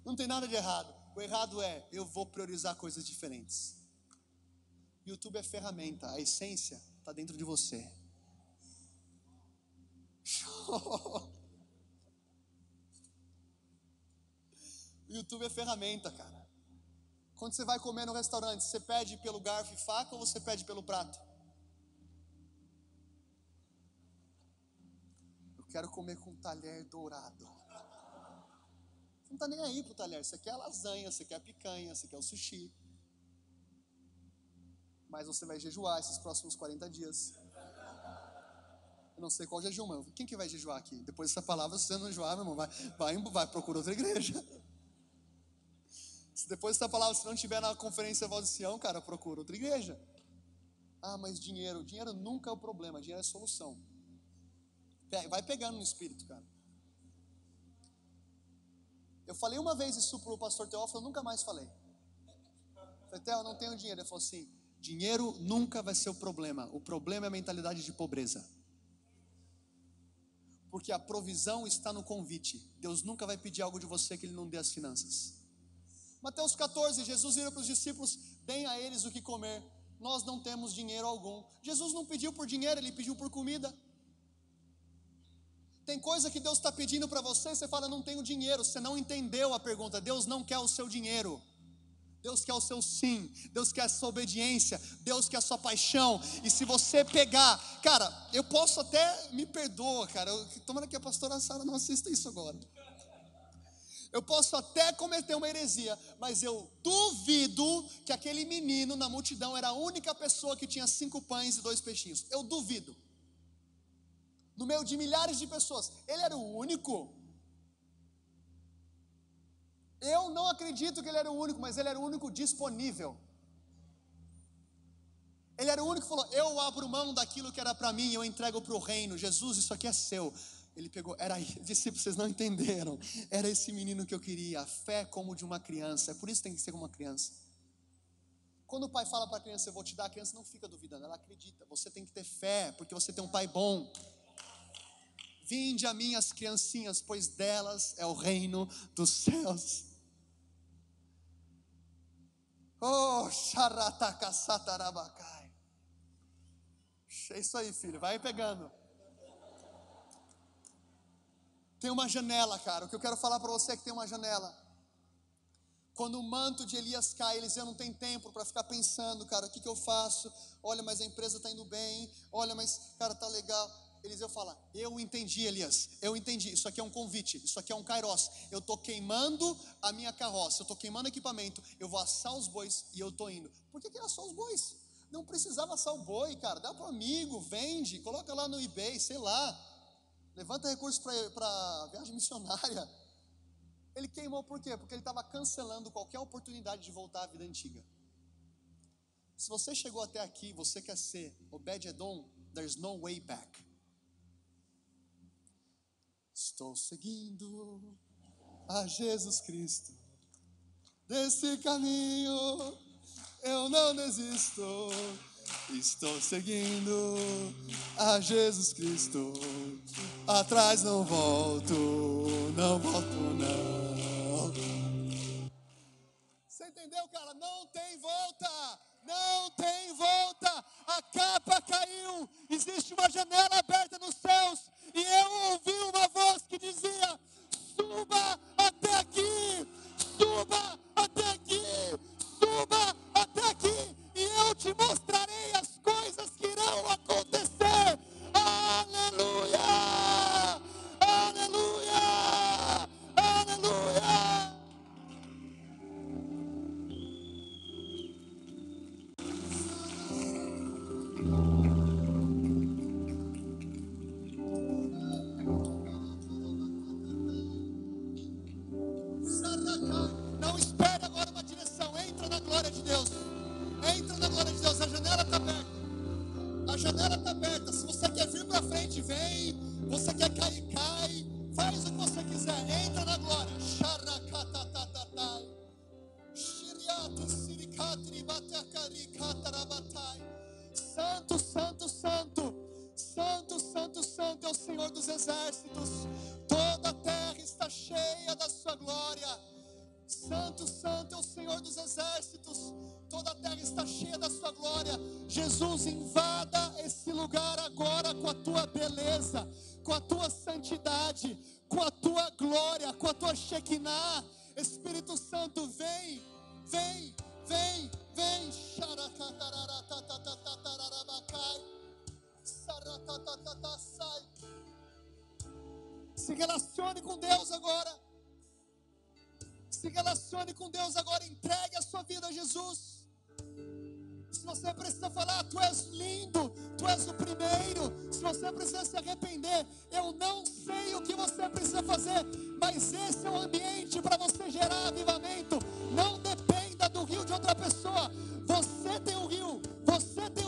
Não tem nada de errado. O errado é eu vou priorizar coisas diferentes. YouTube é ferramenta, a essência está dentro de você. O YouTube é ferramenta, cara. Quando você vai comer no restaurante, você pede pelo garfo e faca ou você pede pelo prato? Eu quero comer com um talher dourado. Você não está nem aí pro talher. Você quer a lasanha, você quer a picanha, você quer o sushi. Mas você vai jejuar esses próximos 40 dias. Eu não sei qual jejum, mas quem que vai jejuar aqui? Depois dessa palavra, se você não jejuar, meu irmão, vai, vai, vai procura outra igreja. Se depois dessa palavra, se não tiver na conferência Voz de Sião, cara, procura outra igreja. Ah, mas dinheiro, dinheiro nunca é o problema, dinheiro é a solução. Vai pegando no espírito, cara. Eu falei uma vez isso para o pastor Teófilo, eu nunca mais falei. falei, Teó, não tenho dinheiro. Ele falou assim: dinheiro nunca vai ser o problema. O problema é a mentalidade de pobreza porque a provisão está no convite. Deus nunca vai pedir algo de você que Ele não dê as finanças. Mateus 14, Jesus vira para os discípulos: deem a eles o que comer. Nós não temos dinheiro algum. Jesus não pediu por dinheiro, Ele pediu por comida. Tem coisa que Deus está pedindo para você, você fala, não tenho dinheiro. Você não entendeu a pergunta. Deus não quer o seu dinheiro. Deus quer o seu sim, Deus quer a sua obediência, Deus quer a sua paixão. E se você pegar, cara, eu posso até me perdoa, cara. Eu, tomara que a pastora Sara não assista isso agora. Eu posso até cometer uma heresia, mas eu duvido que aquele menino na multidão era a única pessoa que tinha cinco pães e dois peixinhos. Eu duvido. No meio de milhares de pessoas, ele era o único. Eu não acredito que ele era o único, mas ele era o único disponível. Ele era o único que falou: Eu abro mão daquilo que era para mim, eu entrego para o reino. Jesus, isso aqui é seu. Ele pegou, era discípulos, vocês não entenderam. Era esse menino que eu queria, a fé como de uma criança. É por isso que tem que ser como uma criança. Quando o pai fala para a criança, eu vou te dar, a criança não fica duvidando, ela acredita. Você tem que ter fé, porque você tem um pai bom. Vinde a mim as criancinhas, pois delas é o reino dos céus. Oh, xaratacassatarabacai. É isso aí, filho, vai pegando. Tem uma janela, cara. O que eu quero falar para você é que tem uma janela. Quando o manto de Elias cai, Eliseu não tem tempo para ficar pensando, cara, o que, que eu faço? Olha, mas a empresa está indo bem. Olha, mas, cara, tá legal. Eliseu fala: Eu entendi, Elias, eu entendi. Isso aqui é um convite, isso aqui é um kairos. Eu estou queimando a minha carroça, eu estou queimando equipamento. Eu vou assar os bois e eu estou indo. Por que, que ele assou os bois? Não precisava assar o boi, cara. Dá para o amigo, vende, coloca lá no eBay, sei lá. Levanta recursos para viagem missionária. Ele queimou por quê? Porque ele estava cancelando qualquer oportunidade de voltar à vida antiga. Se você chegou até aqui, você quer ser Obed-Edom, there's no way back. Estou seguindo a Jesus Cristo. Desse caminho eu não desisto. Estou seguindo a Jesus Cristo. Atrás não volto, não volto não. Você entendeu, cara? Não tem volta. Não tem volta. A capa caiu. Existe uma janela aberta nos céus. E eu ouvi uma voz que dizia: Suba até aqui. Suba até aqui. Suba até aqui. E eu te mostrarei Se relacione com Deus agora. Se relacione com Deus agora, entregue a sua vida a Jesus. Se você precisa falar, tu és lindo, tu és o primeiro. Se você precisa se arrepender, eu não sei o que você precisa fazer, mas esse é o ambiente para você gerar avivamento. Não dependa do rio de outra pessoa. Você tem o rio, você tem